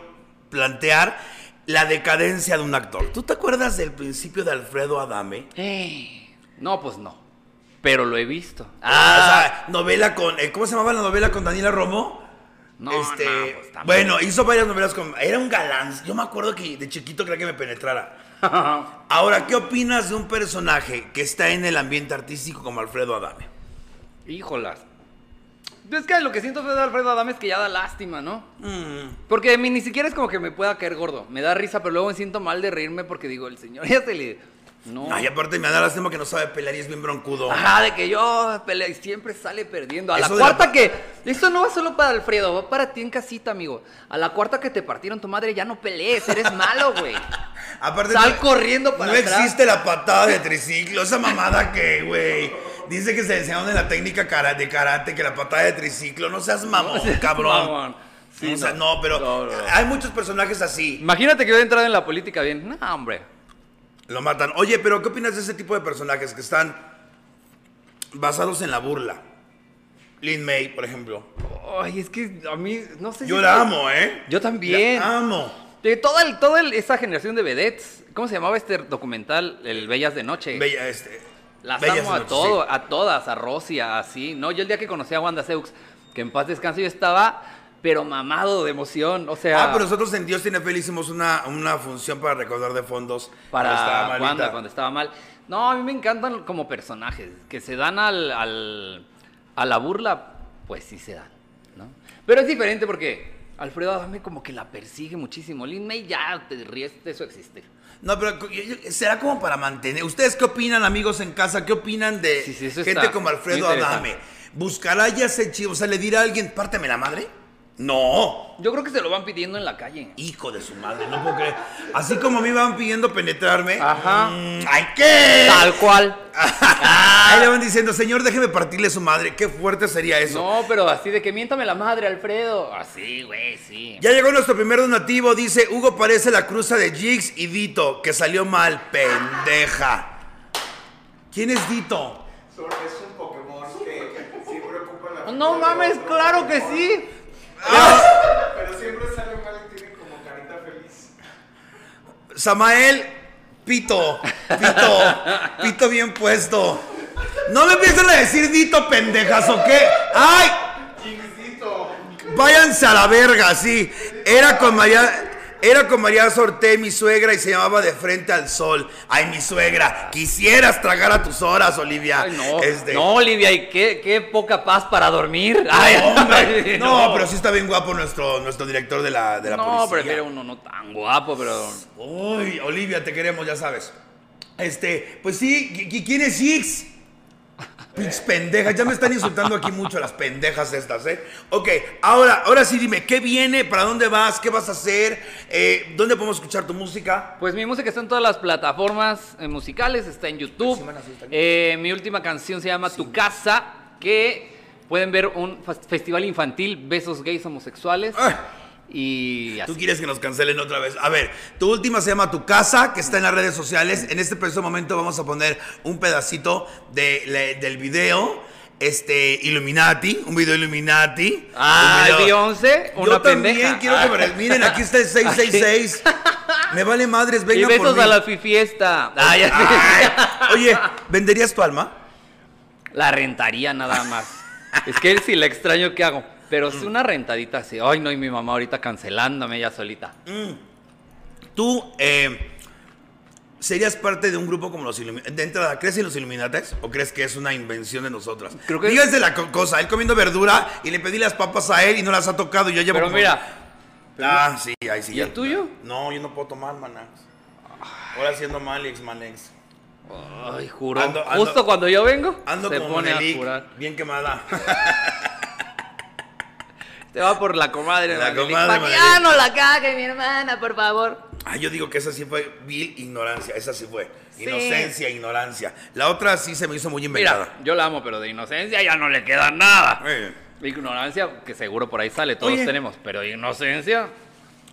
plantear, la decadencia de un actor. ¿Tú te acuerdas del principio de Alfredo Adame? Eh, No, pues no. Pero lo he visto. Ah, o sea, novela con, eh, ¿cómo se llamaba la novela con Daniela Romo? No, Este, no, pues, bueno, hizo varias novelas con, era un galán. Yo me acuerdo que de chiquito creía que me penetrara. Ahora, ¿qué opinas de un personaje que está en el ambiente artístico como Alfredo Adame? Híjolas. Es que lo que siento de Alfredo Adame es que ya da lástima, ¿no? Mm, Porque a mí ni siquiera es como que me pueda caer gordo. Me da risa, pero luego me siento mal de reírme porque digo, el señor ya se le... No. Ay, aparte me da lástima que no sabe pelear y es bien broncudo. Ajá, de que yo peleo y siempre sale perdiendo. A la Eso de la cuarta que. Esto no va solo para Alfredo, va para ti en casita, amigo. A la cuarta que te partieron tu madre, ya no pelees, eres malo, güey. Aparte, Sal corriendo para No atrás. existe la patada de triciclo, esa mamada que, güey. Dice que se enseñaron en la técnica cara- de karate que la patada de triciclo, no seas mamón, cabrón. Mamón. Sí, o sea, no. pero No, hay muchos personajes así. Imagínate que yo he entrado en la política bien. No, hombre. Lo matan. Oye, pero ¿qué opinas de ese tipo de personajes que están basados en la burla? Lin May, por ejemplo. Ay, es que a mí, no sé Yo si- la amo, ¿eh? Yo también. La amo. De toda, el- toda el- esa generación de vedettes, ¿cómo se llamaba este documental? El Bellas de Noche. Bella, este. Las Bellas amo a todo, sí. a todas, a Rosy, a así. No, yo el día que conocí a Wanda Seux, que en paz descanse, yo estaba, pero mamado de emoción. O sea, Ah, pero nosotros en Dios tiene Fel hicimos una, una función para recaudar de fondos para cuando estaba. Wanda cuando estaba mal. No, a mí me encantan como personajes, que se dan al, al- a la burla, pues sí se dan, ¿no? Pero es diferente porque Alfredo Adame como que la persigue muchísimo. Lin May ya te ríes de eso existir. No, pero será como para mantener. ¿Ustedes qué opinan, amigos en casa? ¿Qué opinan de Sí, sí, eso gente como Alfredo. Adame? ¿Buscará ya ese chivo? O sea, ¿le dirá a alguien, párteme la madre? No. Yo creo que se lo van pidiendo en la calle. Hijo de su madre, no puedo creer. Así como me iban pidiendo penetrarme. Ajá. mm, ¡Ay, qué! Tal cual. Ahí le van diciendo, señor, déjeme partirle su madre. Qué fuerte sería eso. No, pero así de que miéntame la madre, Alfredo. Así, güey, sí. Ya llegó nuestro primer donativo. Dice, Hugo parece la cruza de Jigs y Dito, que salió mal, pendeja. ¿Quién es Dito? Sor- Es un Pokémon que siempre ocupa la. No mames, claro que sí. Pero siempre sale mal y tiene como carita feliz. Samael, pito, pito, pito bien puesto. No me empiecen a decir Dito, pendejas, ¿o qué? ¡Ay! Váyanse a la verga, sí. Era con María. Era con María Sorté, mi suegra, y se llamaba De Frente al Sol. Ay, mi suegra, quisieras tragar a tus horas, Olivia. Ay, no, Este- no, Olivia, y qué, qué poca paz para dormir. Ay, Hombre, ay, no, pero sí está bien guapo nuestro, nuestro director de la, de la No, policía. prefiero uno no tan guapo, pero. Uy, Olivia, te queremos, ya sabes. Este, pues sí, ¿qui- qui- ¿quién es Six? Pinches pendejas, ya me están insultando aquí mucho las pendejas estas, ¿eh? Ok, ahora, ahora sí dime, ¿qué viene? ¿Para dónde vas? ¿Qué vas a hacer? Eh, ¿Dónde podemos escuchar tu música? Pues mi música está en todas las plataformas eh, musicales, está en YouTube. Está. Eh, mi última canción se llama Tu Casa, que pueden ver un festival infantil, Besos Gays Homosexuales. Ay. Y Tú quieres que nos cancelen otra vez. A ver, tu última se llama Tu Casa, que está en las redes sociales. En este preciso momento vamos a poner un pedacito de, le- del video. Este, Illuminati, un video Illuminati. Ah, Un video- Beyoncé, Yo una también pendeja. quiero que me... Miren, aquí está el 666. Me vale madres, Y vengan por besos mí. a la fifiesta. Ah, ya sé. Ay, oye, ¿venderías tu alma? La rentaría nada más. es que si la extraño, ¿qué hago? Pero es una rentadita así. Ay, no, y mi mamá ahorita cancelándome ella solita. ¿Tú eh, serías parte de un grupo como los Illuminati? De entrada, ¿crees en los Illuminates o crees que es una invención de nosotras? Creo que- Díganse la co- cosa, él comiendo verdura y le pedí las papas a él y no las ha tocado y yo llevo Pero como- mira, Ah, sí, ahí sí. ¿Y ya. el tuyo? No, yo no puedo tomar, maná. Ahora haciendo mal, ex manex. ay, juro. Ando- ando- Justo cuando yo vengo, Ando se como pone a jurar. bien quemada. Te va por la comadre. La Manelik. comadre Pa' ya no la cague, mi hermana, por favor. Ah, yo digo que esa sí fue vil ignorancia, esa sí fue. Sí. Inocencia, ignorancia. La otra sí se me hizo muy inventada. Mira, yo la amo, pero de inocencia ya no le queda nada. Eh, Ignorancia, que seguro por ahí sale, todos Oye. tenemos. Pero inocencia,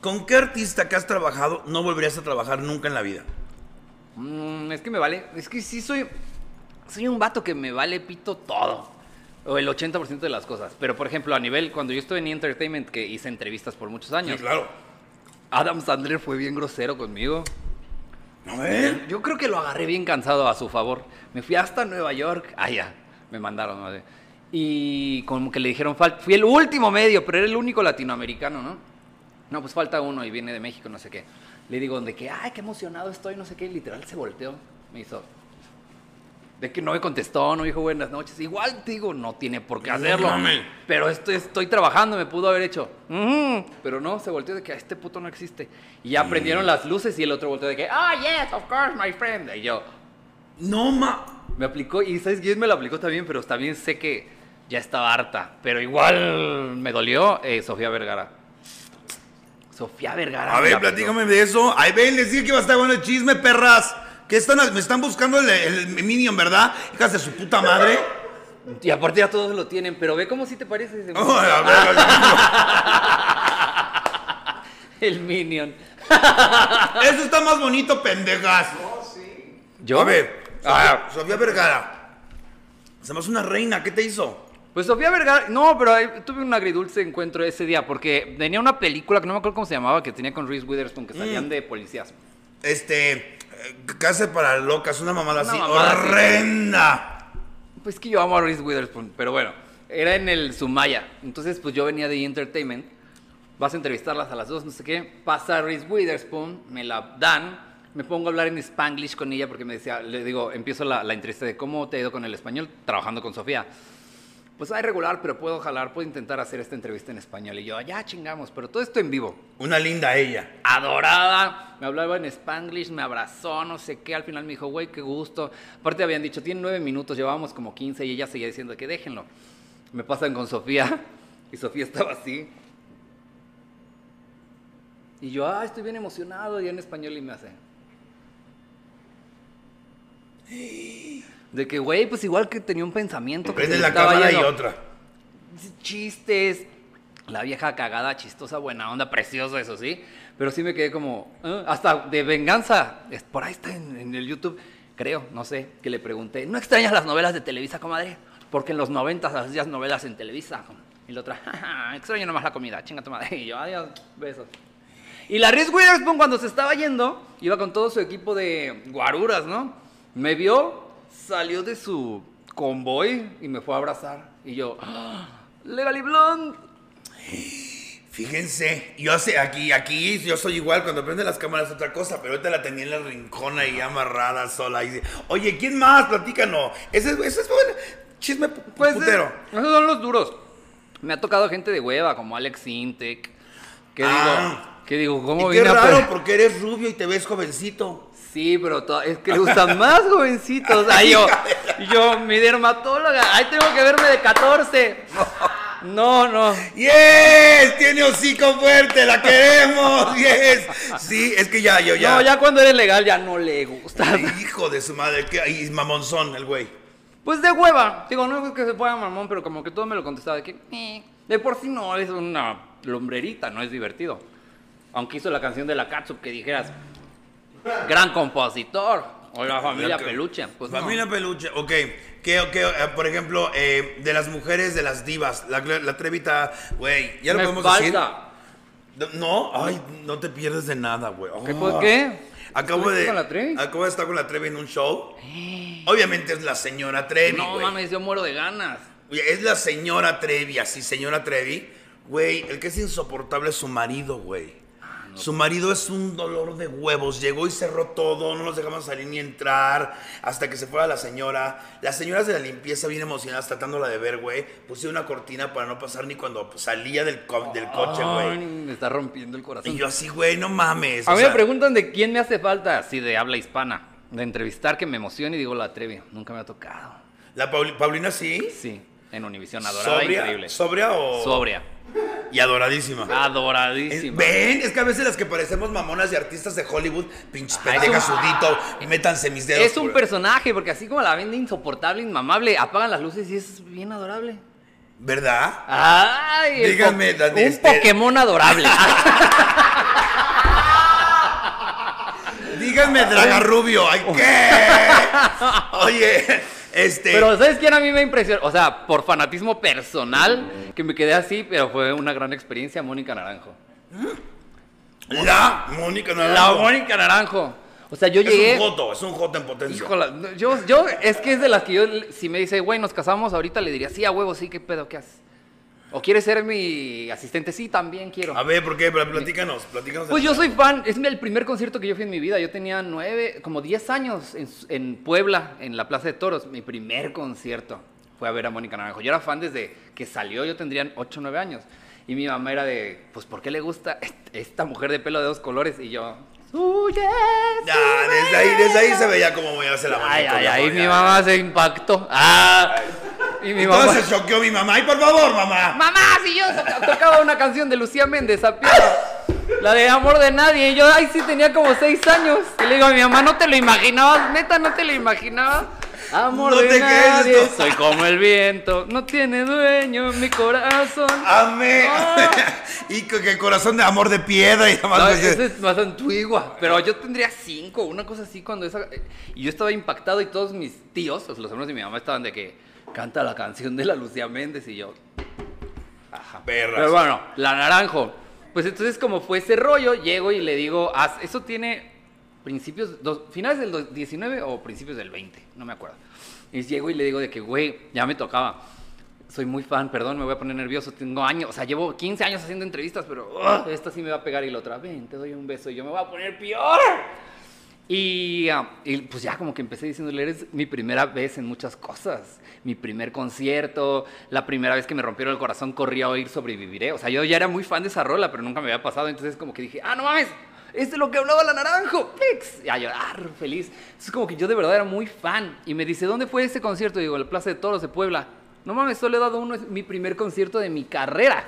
¿Con qué artista que has trabajado no volverías a trabajar nunca en la vida? mm, es que me vale. Es que sí soy. Soy un vato que me vale pito todo. O el 80% de las cosas. Pero por ejemplo, a nivel, cuando yo estuve en! Entertainment, que hice entrevistas por muchos años, Sí, claro. Adam Sandler fue bien grosero conmigo. A ver. Yo creo que lo agarré bien cansado a su favor. Me fui hasta Nueva York. Ah, ya. Me mandaron. ¿no? Y como que le dijeron, fui el último medio, pero era el único latinoamericano, ¿no? No, pues falta uno y viene de México, no sé qué. Le digo, de que, ay, qué emocionado estoy, no sé qué. y Literal se volteó. Me hizo. De que no me contestó, no dijo buenas noches. Igual, te digo, no tiene por qué hacerlo. pero estoy, estoy trabajando, me pudo haber hecho. "Ujú", Pero no, se volteó de que "Ah, este puto no existe. Y ya prendieron las luces y el otro volteó de que, ah, yes, of course, my friend. Y yo, No, ma. me aplicó, y ¿sabes quién me lo aplicó también? Pero también sé que ya estaba harta. Pero igual me dolió eh, Sofía Vergara. Sofía Vergara. A me ver, la aplicó. platícame de eso. Ahí ven, les dije que iba a estar bueno el chisme, perras. ¿Qué están, me están buscando el, el Minion, ¿verdad? Hijas de su puta madre. Y aparte ya todos lo tienen, pero ve cómo sí te parece ese Oh, a ver, el Minion. Eso está más bonito, pendejas. No, sí. ¿Yo? A ver, Ah. Sofía, Sofía Vergara. Se me hace una reina, ¿qué te hizo? Pues Sofía Vergara, no, pero tuve un agridulce encuentro ese día porque tenía una película que no me acuerdo cómo se llamaba, que tenía con Reese Witherspoon, que Mm. salían de policías. Este. Eh, Casa para locas, una mamada Una así. mamada así. ¡Horrenda! Pues que yo amo a Reese Witherspoon, pero bueno, era en el Sumaya. Entonces, pues yo venía de! Entertainment, vas a entrevistarlas a las dos, no sé qué. Pasa Reese Witherspoon, me la dan, me pongo a hablar en Spanglish con ella porque me decía, le digo, empiezo la, la entrevista de cómo te ha ido con el español trabajando con Sofía. Pues hay regular, pero puedo jalar, puedo intentar hacer esta entrevista en español. Y yo, ya chingamos, pero todo esto en vivo. Una linda ella. adorada, me hablaba en spanglish, me abrazó, no sé qué, al final me dijo, güey, qué gusto. Aparte habían dicho, tiene nueve minutos, llevábamos como 15 y ella seguía diciendo que déjenlo. Me pasan con Sofía y Sofía estaba así. Y yo, ah, estoy bien emocionado, y en español y me hace. De que, güey, pues igual que tenía un pensamiento. que se la cámara y otra. chistes. La vieja cagada, chistosa, buena onda, precioso, eso sí. Pero sí me quedé como, "Ah", hasta de venganza. Es- Por ahí está en, en el YouTube, creo, no sé, que le pregunté, ¿no extrañas las novelas de Televisa, comadre? Porque en los 90 hacías novelas en Televisa. Y la otra, "Ja, ja, extraño nomás la comida, chinga tu madre. Y yo, adiós, besos. Y la Reese Witherspoon cuando se estaba yendo, iba con todo su equipo de guaruras, ¿no? Me vio, salió de su convoy y me fue a abrazar. Y yo, ¡Ah! Legally Blonde. Fíjense, yo sé, aquí, aquí, yo soy igual, cuando prende las cámaras es otra cosa, pero ahorita la tenía en la rincón ahí amarrada sola. Y, Oye, ¿quién más? Platícanos. Ese, es- ese es bueno. Chisme pu- Pues putero. eh, esos son los duros. Me ha tocado gente de hueva, como Alex Intec. Que Ah. digo, que digo, ¿cómo y qué a raro, porque eres rubio y te ves jovencito. Sí, pero to- es que le gustan más jovencitos. Ay, yo, yo, mi dermatóloga, ahí tengo que verme de 14. No, no. ¡Yes! Tiene hocico fuerte, la queremos. ¡Yes! Sí, es que ya, yo ya. No, ya cuando eres legal ya no le gusta. Hijo de su madre, que y mamonzón el güey. Pues de hueva. Digo, no es que se pueda mamón, pero como que todo me lo contestaba de que "Eh". de por sí no es una lombrerita, no es divertido. Aunque hizo la canción de la Katsup que dijeras, gran compositor. O la familia que- Peluche. Pues no. Familia Peluche, ok. Que, que, eh, por ejemplo, eh, de las mujeres, de las divas, la, la Trevita, güey, ya lo Me podemos falta. decir. No, ay, no te pierdes de nada, güey. ¿Qué, Oh. pues, qué? Acabo ¿Estuviste de, con la Trevi? acabo de estar con la Trevi en un show. Obviamente es la señora Trevi, No mames, yo muero de ganas. Es la señora Trevi, así, señora Trevi. Güey, el que es insoportable es su marido, güey. Su marido es un dolor de huevos. Llegó y cerró todo, no nos dejaban salir ni entrar hasta que se fuera la señora. Las señoras de la limpieza, bien emocionadas, tratándola de ver, güey. Pusieron una cortina para no pasar ni cuando pues, salía del, co- del coche, güey. me está rompiendo el corazón. Y yo así, güey, no mames. A mí sea, me preguntan de quién me hace falta, así de habla hispana. De entrevistar que me emocione y digo la Trevi. Nunca me ha tocado. La Pauli- Paulina sí. Sí, en Univisión, adorada, ¿Sobria? increíble. ¿Sobria o...? Sobria. Y adoradísima. Adoradísima. Ven, es que a veces las que parecemos mamonas y artistas de Hollywood, pinches pendejas sudito, y métanse mis dedos. Es un por- personaje, porque así como la vende insoportable, inmamable, apagan las luces y es bien adorable. ¿Verdad? Ay, Díganme, po- un este- Pokémon adorable. Díganme, Dragarrubio, ¿ay qué? Oye, este. pero ¿sabes quién a mí me impresionó? O sea, por fanatismo personal, que me quedé así, pero fue una gran experiencia, Mónica Naranjo. la Mónica La Naranjo. Mónica Naranjo. O sea, yo Es llegué... un joto, es un joto en potencia. Híjola, yo, yo, es que es de las que yo, si me dice, güey, nos casamos ahorita, le diría, sí, a huevo, sí, ¿qué pedo, qué haces? ¿O quieres ser mi asistente? Sí, también quiero. A ver, ¿por qué? Platícanos, platícanos. Pues yo soy fan, es el primer concierto que yo fui en mi vida. Yo tenía nueve, como diez años en, en Puebla, en la Plaza de Toros. Mi primer concierto fue a ver a Mónica Naranjo. Yo era fan desde que salió, yo tendría ocho, nueve años. Y mi mamá era de, pues, ¿por qué le gusta est- esta mujer de pelo de dos colores? Y yo, suya. Ya, desde ahí, desde ahí se veía cómo me hace la bonita. Ay, ay, mi ay, mi mamá se impactó. Ah, y mi mamá. Entonces choqueó mi mamá. ¡Ay, por favor, mamá! Mamá, si yo to- tocaba una canción de Lucía Méndez a piano, la de Amor de Nadie, y yo, ay, sí, tenía como seis años. Y le digo a mi mamá, ¿no te lo imaginabas? Neta, ¿no te lo imaginabas? Amor No de nadie, soy como el viento, no tiene dueño mi corazón. Amé. Ah. y que, que corazón de amor de piedra y demás. No, esa es más antigua, pero yo tendría cinco, una cosa así cuando esa... Y yo estaba impactado y todos mis tíos, los hermanos de mi mamá, estaban de que canta la canción de la Lucía Méndez y yo... Ajá. Perras. Pero bueno, la naranjo. Pues entonces como fue ese rollo, llego y le digo, "Haz- eso tiene principios, dos- finales del dos- 19 o principios del 20, no me acuerdo. Y llego y le digo de que, güey, ya me tocaba. Soy muy fan, perdón, me voy a poner nervioso. Tengo años, o sea, llevo 15 años haciendo entrevistas, pero ugh, esta sí me va a pegar y la otra, ven, te doy un beso y yo me voy a poner peor. Y, ah, y, pues ya como que empecé diciéndole, eres mi primera vez en muchas cosas. Mi primer concierto, la primera vez que me rompieron el corazón corrí a oír Sobreviviré. O sea, yo ya era muy fan de esa rola, pero nunca me había pasado. Entonces como que dije, ah, no mames, es de lo que hablaba la naranjo. Pix. Y a llorar, feliz. Entonces como que yo de verdad era muy fan. Y me dice, ¿dónde fue ese concierto? Y digo, la Plaza de Toros de Puebla. No mames, solo he dado uno, es mi primer concierto de mi carrera.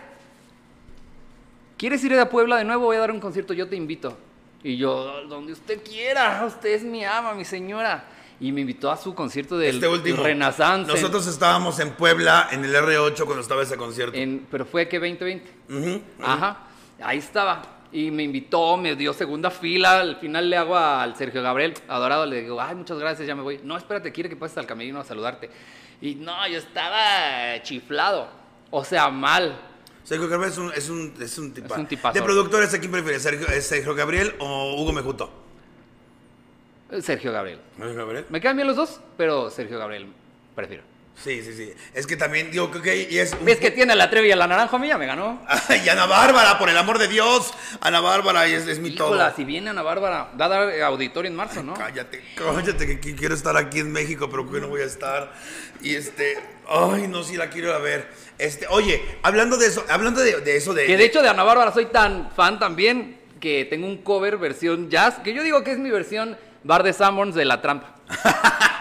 ¿Quieres ir a Puebla de nuevo? Voy a dar un concierto, yo te invito. Y yo, donde usted quiera, usted es mi ama, mi señora. Y me invitó a su concierto del este último. Renaissance. en- Nosotros estábamos en Puebla, en el R8, cuando estaba ese concierto. en- pero fue que 2020. Ujú. Ajá, ahí estaba. Y me invitó, me dio segunda fila. Al final le hago al Sergio Gabriel, adorado, le digo, ay, muchas gracias, ya me voy. No, espérate, quiere que pases al camerino a saludarte. Y no, yo estaba chiflado. O sea, mal. Sergio Gabriel es un, es un, es un tipa- Es un tipazo. De productores, ¿a quién prefieres? ¿Sergio, ¿Es Sergio Gabriel o Hugo Mejuto? Sergio Gabriel. ¿Sergio Gabriel? Me quedan bien los dos, pero Sergio Gabriel prefiero. Sí, sí, sí. Es que también digo que y es un ¿Ves que tiene a la Trevi y a la naranja a mí? Ya me ganó. Ay, Ana Bárbara, por el amor de Dios. Ana Bárbara es, es mi Híjola, todo. si viene Ana Bárbara, va a dar eh, auditorio en marzo, ¿no? Cállate, cállate, que quiero estar aquí en México, pero que no voy a estar. Y este, ay, no, sí la quiero ir a ver. Este, oye, hablando de eso, hablando de, de eso de. Que de hecho de Ana Bárbara soy tan fan también que tengo un cover versión jazz, que yo digo que es mi versión Bar de Sanborns de La Trampa.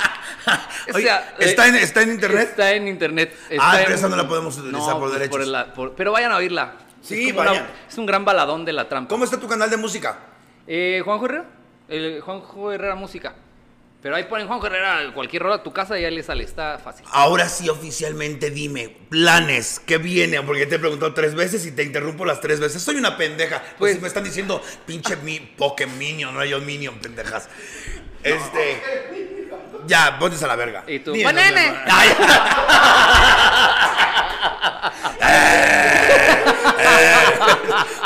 O Oye, sea, ¿está, en, ¿Está en internet? Está en internet. Ah, está pero en- esa no la podemos utilizar por derechos. la- por- pero vayan a oírla. Sí, es una- vayan. es un gran baladón de La Trampa. ¿Cómo está tu canal de música? Eh, Juanjo Herrera. El Juanjo Herrera Música. Pero ahí ponen Juanjo Herrera cualquier hora a tu casa y ya le sale. Está fácil. Ahora sí, oficialmente, dime, planes, ¿qué viene? Porque te he preguntado tres veces y te interrumpo las tres veces. Soy una pendeja. Pues, Pues- si me están diciendo pinche mi, Pokémon no yo Minion, pendejas. Este. Ya, ponte a la verga. Y tú, Dime, No. Ay.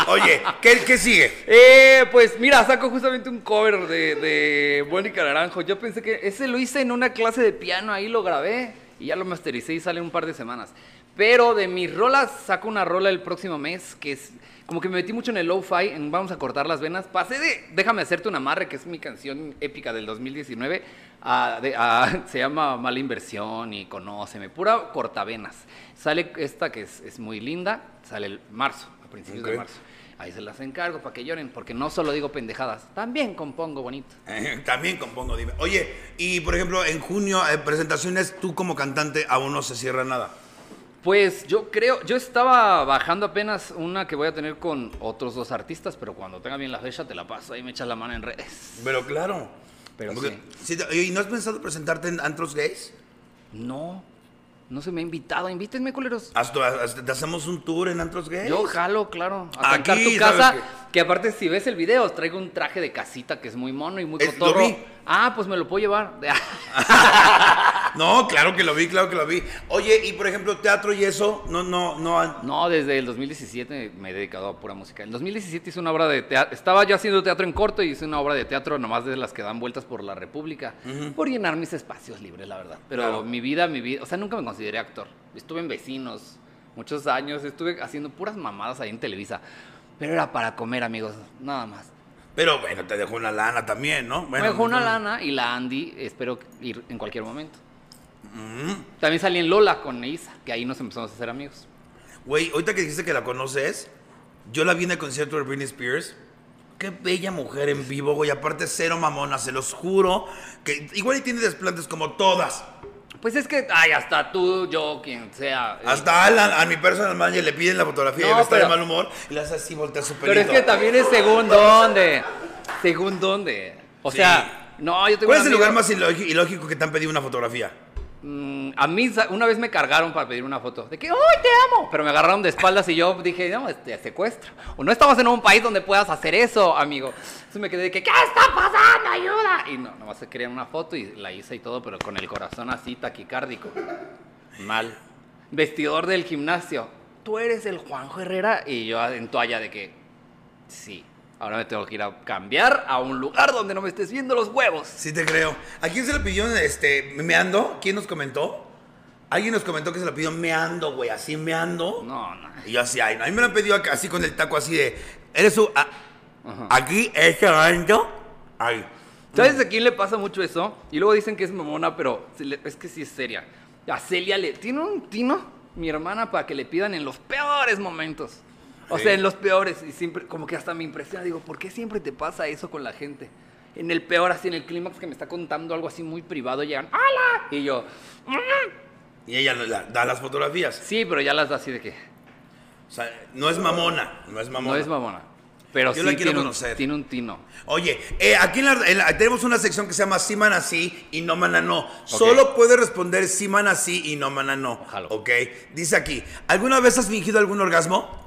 Oye, ¿qué, sigue? Eh, pues mira, saco justamente un cover de, de Mónica. Yo pensé que ese lo hice en una clase de piano, ahí lo grabé y ya lo mastericé y sale un par de semanas. Pero de mis rolas saco una rola el próximo mes que es como que me metí mucho en el lo-fi, en Vamos a cortar las venas. Pasé de Déjame hacerte un amarre, que es mi canción épica del 2019, a, de- a- se llama Mala Inversión y Conóceme, pura cortavenas. Sale esta que es, es muy linda, sale el marzo, a principios Ok. de marzo. Ahí se las encargo para que lloren, porque no solo digo pendejadas, también compongo bonito. Eh, También compongo, dime. Oye, y por ejemplo, en junio, eh, presentaciones, tú como cantante aún no se cierra nada. Pues yo creo, yo estaba bajando apenas una que voy a tener con otros dos artistas, pero cuando tenga bien la fecha te la paso, ahí me echas la mano en redes. Pero claro. Pero Porque- sí, ¿Y no has pensado presentarte en antros gays? No, no se me ha invitado, invítenme, culeros. Hasta, hasta- te hacemos un tour en antros gays. Yo jalo, claro, a Aquí, cantar tu ¿sabes casa, que aparte si ves el video, traigo un traje de casita que es muy mono y muy cotorro. Ah, pues me lo puedo llevar. No, claro que lo vi, claro que lo vi. Oye, y por ejemplo, teatro y eso, no, no, no. No, desde el 2017 me he dedicado a pura música. En 2017 hice una obra de teatro. Estaba yo haciendo teatro en corto y hice una obra de teatro nomás de las que dan vueltas por la República. Por llenar mis espacios libres, la verdad. Pero Claro. mi vida, mi vida. O sea, nunca me consideré actor. Estuve en vecinos muchos años. Estuve haciendo puras mamadas ahí en Televisa. Pero era para comer, amigos. Nada más. Pero bueno, te dejó una lana también, ¿no? Bueno, me dejó una lana y la Andy espero ir en cualquier momento. También salí en Lola con Isa, que ahí nos empezamos a hacer amigos. Güey, ahorita que dijiste que la conoces, yo la vi en el concierto de Britney Spears. Qué bella mujer en vivo, güey. Aparte, cero mamona, se los juro. Que igual y tiene desplantes como todas. Pues es que, ay, hasta tú, yo, quien sea. eh, Hasta Alan, a mi personal manager le piden la fotografía y él está de mal humor y le hace así, voltea su pelito. Pero es que también es según dónde. Según dónde. O Sí. sea, No, yo tengo ¿Cuál es el amigo- lugar más ilógico que te han pedido una fotografía? Mm, a mí una vez me cargaron para pedir una foto. De que, ¡ay, te amo! Pero me agarraron de espaldas y yo dije, no, este, secuestro. O no estamos en un país donde puedas hacer eso, amigo. Entonces me quedé de que, ¿qué está pasando? ¡Ayuda! Y no, nomás se querían una foto y la hice y todo, pero con el corazón así taquicárdico. Mal. Vestidor del gimnasio. ¿Tú eres el Juanjo Herrera? Y yo en toalla de que, sí. Ahora me tengo que ir a cambiar a un lugar donde no me estés viendo los huevos. Sí te creo. ¿A quién se lo pidió este, meando? ¿Quién nos comentó? Alguien nos comentó que se lo pidió meando, güey, así meando. No, no. Y yo así, ay, no, a mí me lo han pedido así con el taco así de, ¿eres su... a- Ajá. aquí, este momento? Ay. ¿Sabes a quién le pasa mucho eso? Y luego dicen que es mamona, pero le- es que sí es seria. A Celia le... Tiene un tino, mi hermana, para que le pidan en los peores momentos. O Sí. sea, en los peores. Y siempre, como que hasta me impresiona. Digo, ¿por qué siempre te pasa eso con la gente? En el peor, así en el clímax que me está contando algo así muy privado, llegan, ¡Hola! Y yo, Y ella la- da las fotografías. sí, pero ya las da así de que... O sea, no es mamona, no es mamona. No es mamona. Pero Yo sí la quiero tiene, un, conocer. tiene un tino. Oye, eh, aquí en la, en la- tenemos una sección que se llama sí mana sí y no mana no. Solo puede responder sí mana sí y no mana no. Ojalá. Ok. Dice aquí, ¿alguna vez has fingido algún orgasmo?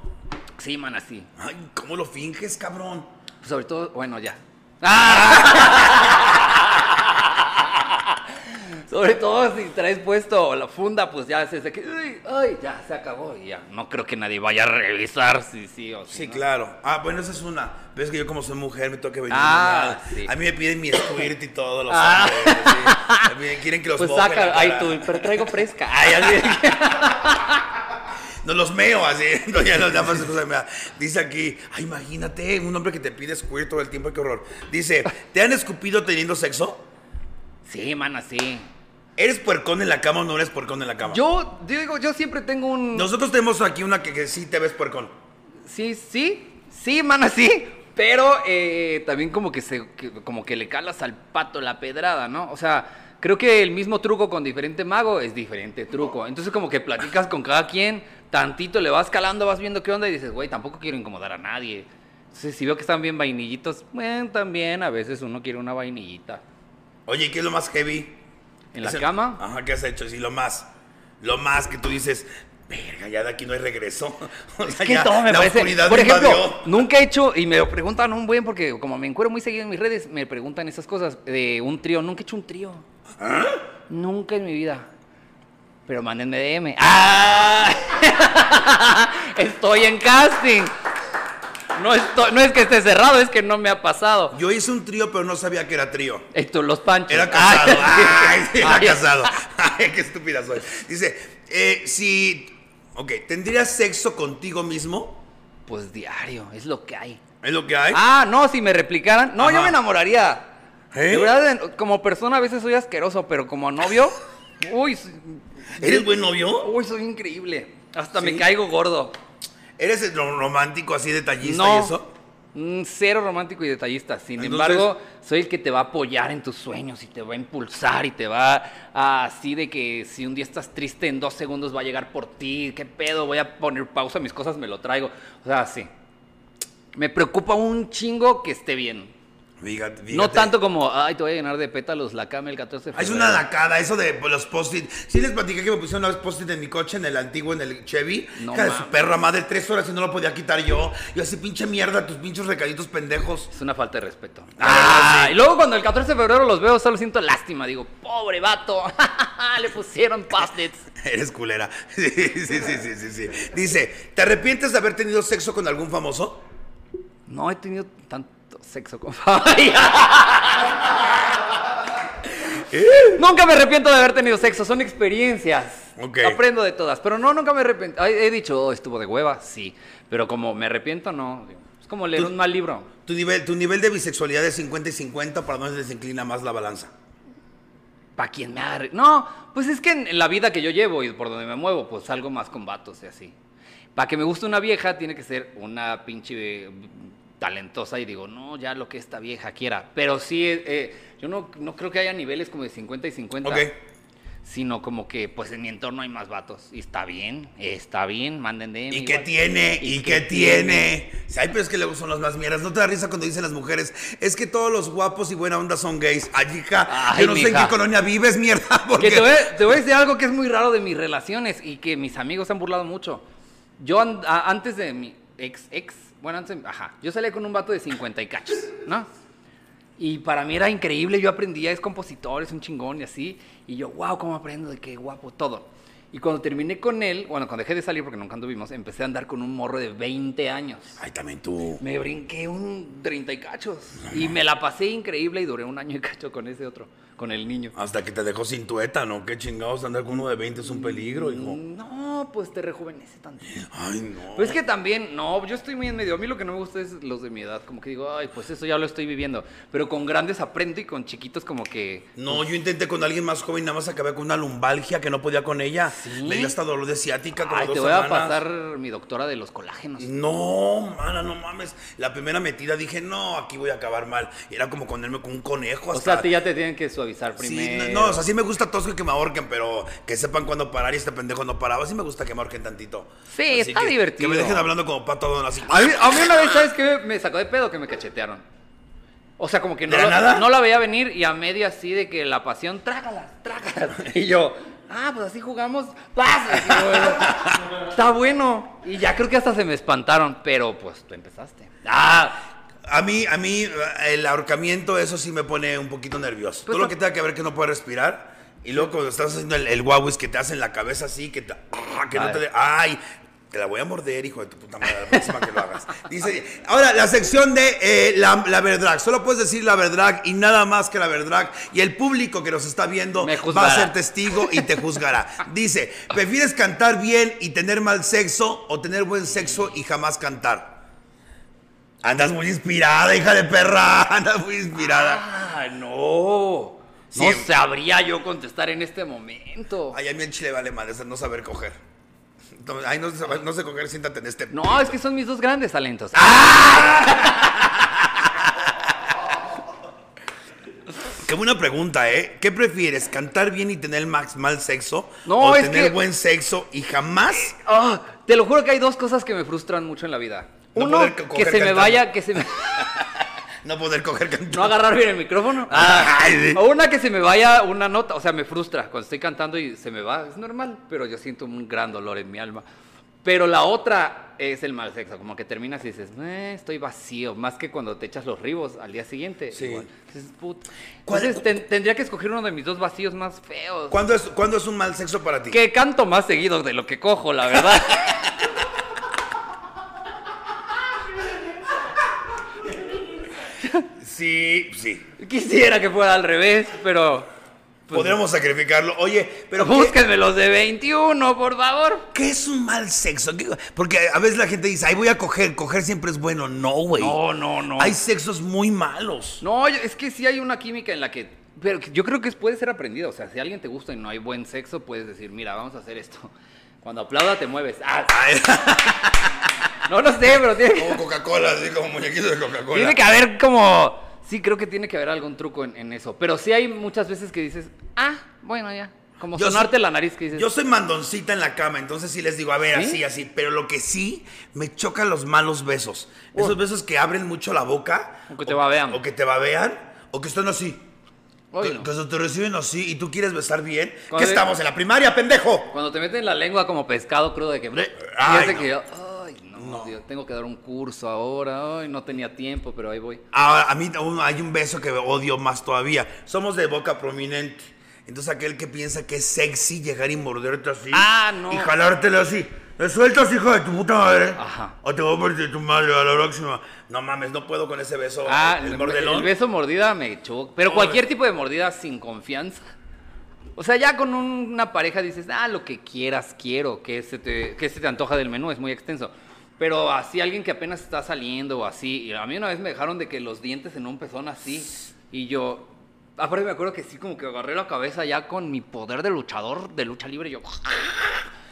Sí, man, así. Ay, ¿cómo lo finges, cabrón? Sobre todo, bueno, ya. Sobre todo si traes puesto la funda, pues ya se que, "Uy, ay, ya se acabó y ya. No creo que nadie vaya a revisar si sí o si Sí, no. claro. Ah, bueno, esa es una. Ves que yo como soy mujer me tengo que venir. Ah, sí. A mí me piden mi squirt y todo, los Ah. hombres, sí. A mí quieren que los Pues saca, ay, tú, pero traigo fresca. Ay, así No los meo así. No, ya los llamas cosas me da. Dice aquí, ay, imagínate, un hombre que te pide squirt todo el tiempo, qué horror. Dice, ¿te han escupido teniendo sexo? Sí, man, así. ¿Eres puercón en la cama o no eres puercón en la cama? Yo digo, yo siempre tengo un. Nosotros tenemos aquí una que, que sí te ves puercón. Sí, sí, sí, man, así. Pero eh, también como que, se, que- como que le calas al pato la pedrada, ¿no? O sea, creo que el mismo truco con diferente mago es diferente truco. Entonces como que platicas con cada quien, tantito le vas calando, vas viendo qué onda y dices, güey, tampoco quiero incomodar a nadie. Entonces si veo que están bien vainillitos, bueno, también a veces uno quiere una vainillita. Oye, ¿qué es lo más heavy? ¿En la Es el- cama? Ajá, ¿qué has hecho? Sí, lo más. Lo más que tú dices, verga, ya de aquí no hay regreso. O Es sea, que ya todo me la parece. Por me ejemplo, invadió. nunca he hecho, y me lo preguntan un buen, porque como me encuentro muy seguido en mis redes, me preguntan esas cosas de un trío. Nunca he hecho un trío. ¿Ah? Nunca en mi vida. Pero mándenme DM. ¡Ah! Estoy en casting. No, estoy- no es que esté cerrado, es que no me ha pasado. Yo hice un trío, pero no sabía que era trío. Esto, los panchos. Era casado. Ay, sí, era Ay, casado. Ay, qué estúpida soy. Dice, eh, si. Ok, ¿tendrías sexo contigo mismo? Pues diario, es lo que hay. ¿Es lo que hay? Ah, no, si me replicaran. No, yo me enamoraría. ¿Eh? De verdad, como persona a veces soy asqueroso, pero como novio, uy, ¿Eres buen novio? uy, soy increíble. Hasta ¿Sí? me caigo gordo. ¿Eres el ro- romántico así detallista no, y eso? mm, cero romántico y detallista. Sin Entonces- embargo, soy el que te va a apoyar en tus sueños y te va a impulsar y te va a, así de que si un día estás triste en dos segundos va a llegar por ti. ¿Qué pedo? Voy a poner pausa a mis cosas, me lo traigo. O sea, sí. Me preocupa un chingo que esté bien. Fíjate, No tanto como, ay, te voy a llenar de pétalos la cama el 14 de Ah, Es febrero. una lacada, eso de los post-it. Sí les platiqué que me pusieron unos post-it en mi coche, en el antiguo, en el Chevy. No Hija de su perra madre, tres horas y no lo podía quitar yo. Yo así, pinche mierda, tus pinches recaditos pendejos. Es una falta de respeto. Ah, Ah, y luego cuando el 14 de febrero los veo, solo siento lástima. Digo, pobre vato, le pusieron post-its. Eres culera. Sí, sí, sí, sí, sí, sí. Dice, ¿te arrepientes de haber tenido sexo con algún famoso? No he tenido tanto sexo con Nunca me arrepiento de haber tenido sexo, son experiencias. Aprendo de todas, pero no, nunca me arrepiento. He dicho, oh, estuvo de hueva, sí. Pero como me arrepiento, no. Es como leer un mal libro. ¿Tu nivel, ¿Tu nivel de bisexualidad es 50 y 50 para dónde se inclina más la balanza? ¿Para quién me arre... No, pues es que en, la vida que yo llevo y por donde me muevo, pues salgo más con vatos y así. Para que me guste una vieja, tiene que ser una pinche talentosa y digo, no, ya lo que esta vieja quiera. Pero sí, eh, eh, yo no, no creo que haya niveles como de 50 y 50. Ok. sino como que pues en mi entorno hay más vatos. Y está bien, está bien, manden DM. ¿Y qué tiene? ¿Y, qué tiene? Sí, Ay, pero es que luego son las más mieras. ¿No te da risa cuando dicen las mujeres? Es que todos los guapos y buena onda son gays. Ay, hija, Ay, yo no sé en qué colonia vives, mierda. Porque... Que te voy, te voy a decir algo que es muy raro de mis relaciones y que mis amigos han burlado mucho. Yo antes de mi ex, ex, bueno, antes, ajá, yo salía con un vato de 50 y cachos, ¿no? Y para mí era increíble, yo aprendía, es compositor, es un chingón y así. Y yo, wow, cómo aprendo, de qué guapo, todo. Y cuando terminé con él, bueno, cuando dejé de salir porque nunca anduvimos, empecé a andar con un morro de 20 años. Ay, también tú. Me brinqué un 30 y cachos. Y me la pasé increíble y duré un año y cacho con ese otro, con el niño. Hasta que te dejó sin tueta, ¿no? Qué chingados andar con uno de 20 es un peligro, hijo. No, pues te rejuvenece tanto. Ay, no. Pues es que también, no, yo estoy muy en medio. A mí lo que no me gusta es los de mi edad. Como que digo, ay, pues eso ya lo estoy viviendo. Pero con grandes aprendo y con chiquitos como que... No, yo intenté con alguien más joven, nada más acabé con una lumbalgia que no podía con ella. ¿Sí? Me dio hasta dolor de ciática como Ay, dos te voy a pasar mi doctora de los colágenos. No, mana, no mames. La primera metida dije, no, aquí voy a acabar mal. Era como ponerme con un conejo O hasta... sea, a ti ya te tienen que suavizar Sí, primero. no, no, o sea, sí me gusta tosco y que me ahorquen, pero que sepan cuándo parar y este pendejo no paraba. Sí me gusta que me ahorquen tantito. Sí, Así está que- divertido. Que me dejen hablando como pato Donald, así. A mí, a mí una vez, ¿sabes qué? Me sacó de pedo que me cachetearon. O sea, como que no, ¿De la lo- nada? no la veía venir y a media así de que la pasión, trágalas, trágalas. Y yo, ah, pues así jugamos, yo, bueno, Está bueno. Y ya creo que hasta se me espantaron, pero pues tú empezaste. Ah, A mí, a mí, el ahorcamiento, eso sí me pone un poquito nervioso. Pues Todo lo que tenga que ver que no puedes respirar. Y luego cuando estás haciendo el, el guauis que te hacen la cabeza así, que, te- ah, que no Ay. te... de- ¡Ay! Te la voy a morder, hijo de tu puta madre, la próxima que lo hagas. Dice, ahora, la sección de eh, la, la Verdrag. Solo puedes decir la Verdrag y nada más que la Verdrag. Y el público que nos está viendo va a ser testigo y te juzgará. Dice, ¿prefieres cantar bien y tener mal sexo o tener buen sexo y jamás cantar? Andas muy inspirada, hija de perra. Andas muy inspirada. ah, no. No sabría yo contestar en este momento. Ay, a mí en Chile vale madre no saber coger. Ay, no, sé- no sé coger, siéntate en este. No, es que son mis dos grandes talentos. Qué buena pregunta, ¿eh? ¿Qué prefieres? ¿Cantar bien y tener max mal sexo? No, ¿O es tener que- buen sexo y jamás? Ah, te lo juro que hay dos cosas que me frustran mucho en la vida. No Uno, poder co- que coger se me cantando. vaya, que se me... No poder coger cantando. no agarrar bien el micrófono. Ay, sí. O una que se me vaya una nota, o sea, me frustra cuando estoy cantando y se me va, es normal, pero yo siento un gran dolor en mi alma. Pero la otra es el mal sexo, como que terminas y dices, "Eh, estoy vacío, más que cuando te echas los ribos al día siguiente. Sí. igual. Dices, "Put". ¿Cuál- Entonces ten- tendría que escoger uno de mis dos vacíos más feos. ¿Cuándo es, ¿Cuándo es un mal sexo para ti? Que canto más seguido de lo que cojo, la verdad. Sí, sí. Quisiera que fuera al revés, pero... pues, Podríamos sacrificarlo. Oye, pero ¿qué, Búsquenme los de 21, por favor. qué es un mal sexo? ¿Qué- Porque a veces la gente dice, ay, voy a coger. Coger siempre es bueno. No, güey. No, no, no. Hay sexos muy malos. No, yo- es que sí hay una química en la que... Pero que yo creo que puede ser aprendido. O sea, si a alguien te gusta y no hay buen sexo, puedes decir, mira, vamos a hacer esto. Cuando aplauda te mueves. Ah, Ay, no lo sé, pero tiene como Coca-Cola, así como muñequitos de Coca-Cola. tiene que haber como... Sí, creo que tiene que haber algún truco en, en eso. Pero sí hay muchas veces que dices, ah, bueno, ya. Como Yo sonarte soy- la nariz que dices... Yo soy mandoncita en la cama, entonces sí les digo, a ver, ¿Sí? así, así. Pero lo que sí, me chocan los malos besos. Esos besos que abren mucho la boca. O que te babean. O que te babean. O que están así. Ay, que, no. que se te reciben así y tú quieres besar bien. ¿Qué estamos? ¿En la primaria, pendejo? Cuando te meten la lengua como pescado crudo de que... Ay, no. que yo, no, Dios, tengo que dar un curso ahora. Ay, no tenía tiempo, pero ahí voy. Ahora, a mí hay un beso que odio más todavía. Somos de boca prominente. Entonces aquel que piensa que es sexy llegar y morderte así. Ah, no. Y jalártelo así. ¿Me sueltas, hijo de tu puta madre? Ajá. O te voy a partir tu madre a la próxima. No mames, no puedo con ese beso. Ah, el el, mordelón. el beso mordida me choca. Pero No, cualquier eh. tipo de mordida sin confianza. O sea, ya con un- una pareja dices, ah, lo que quieras, quiero, que se, te, que se te antoja del menú, es muy extenso. Pero así alguien que apenas está saliendo o así. Y a mí una vez me dejaron de que los dientes en un pezón así. Y yo, aparte me acuerdo que sí, como que agarré la cabeza ya con mi poder de luchador, de lucha libre. Y yo,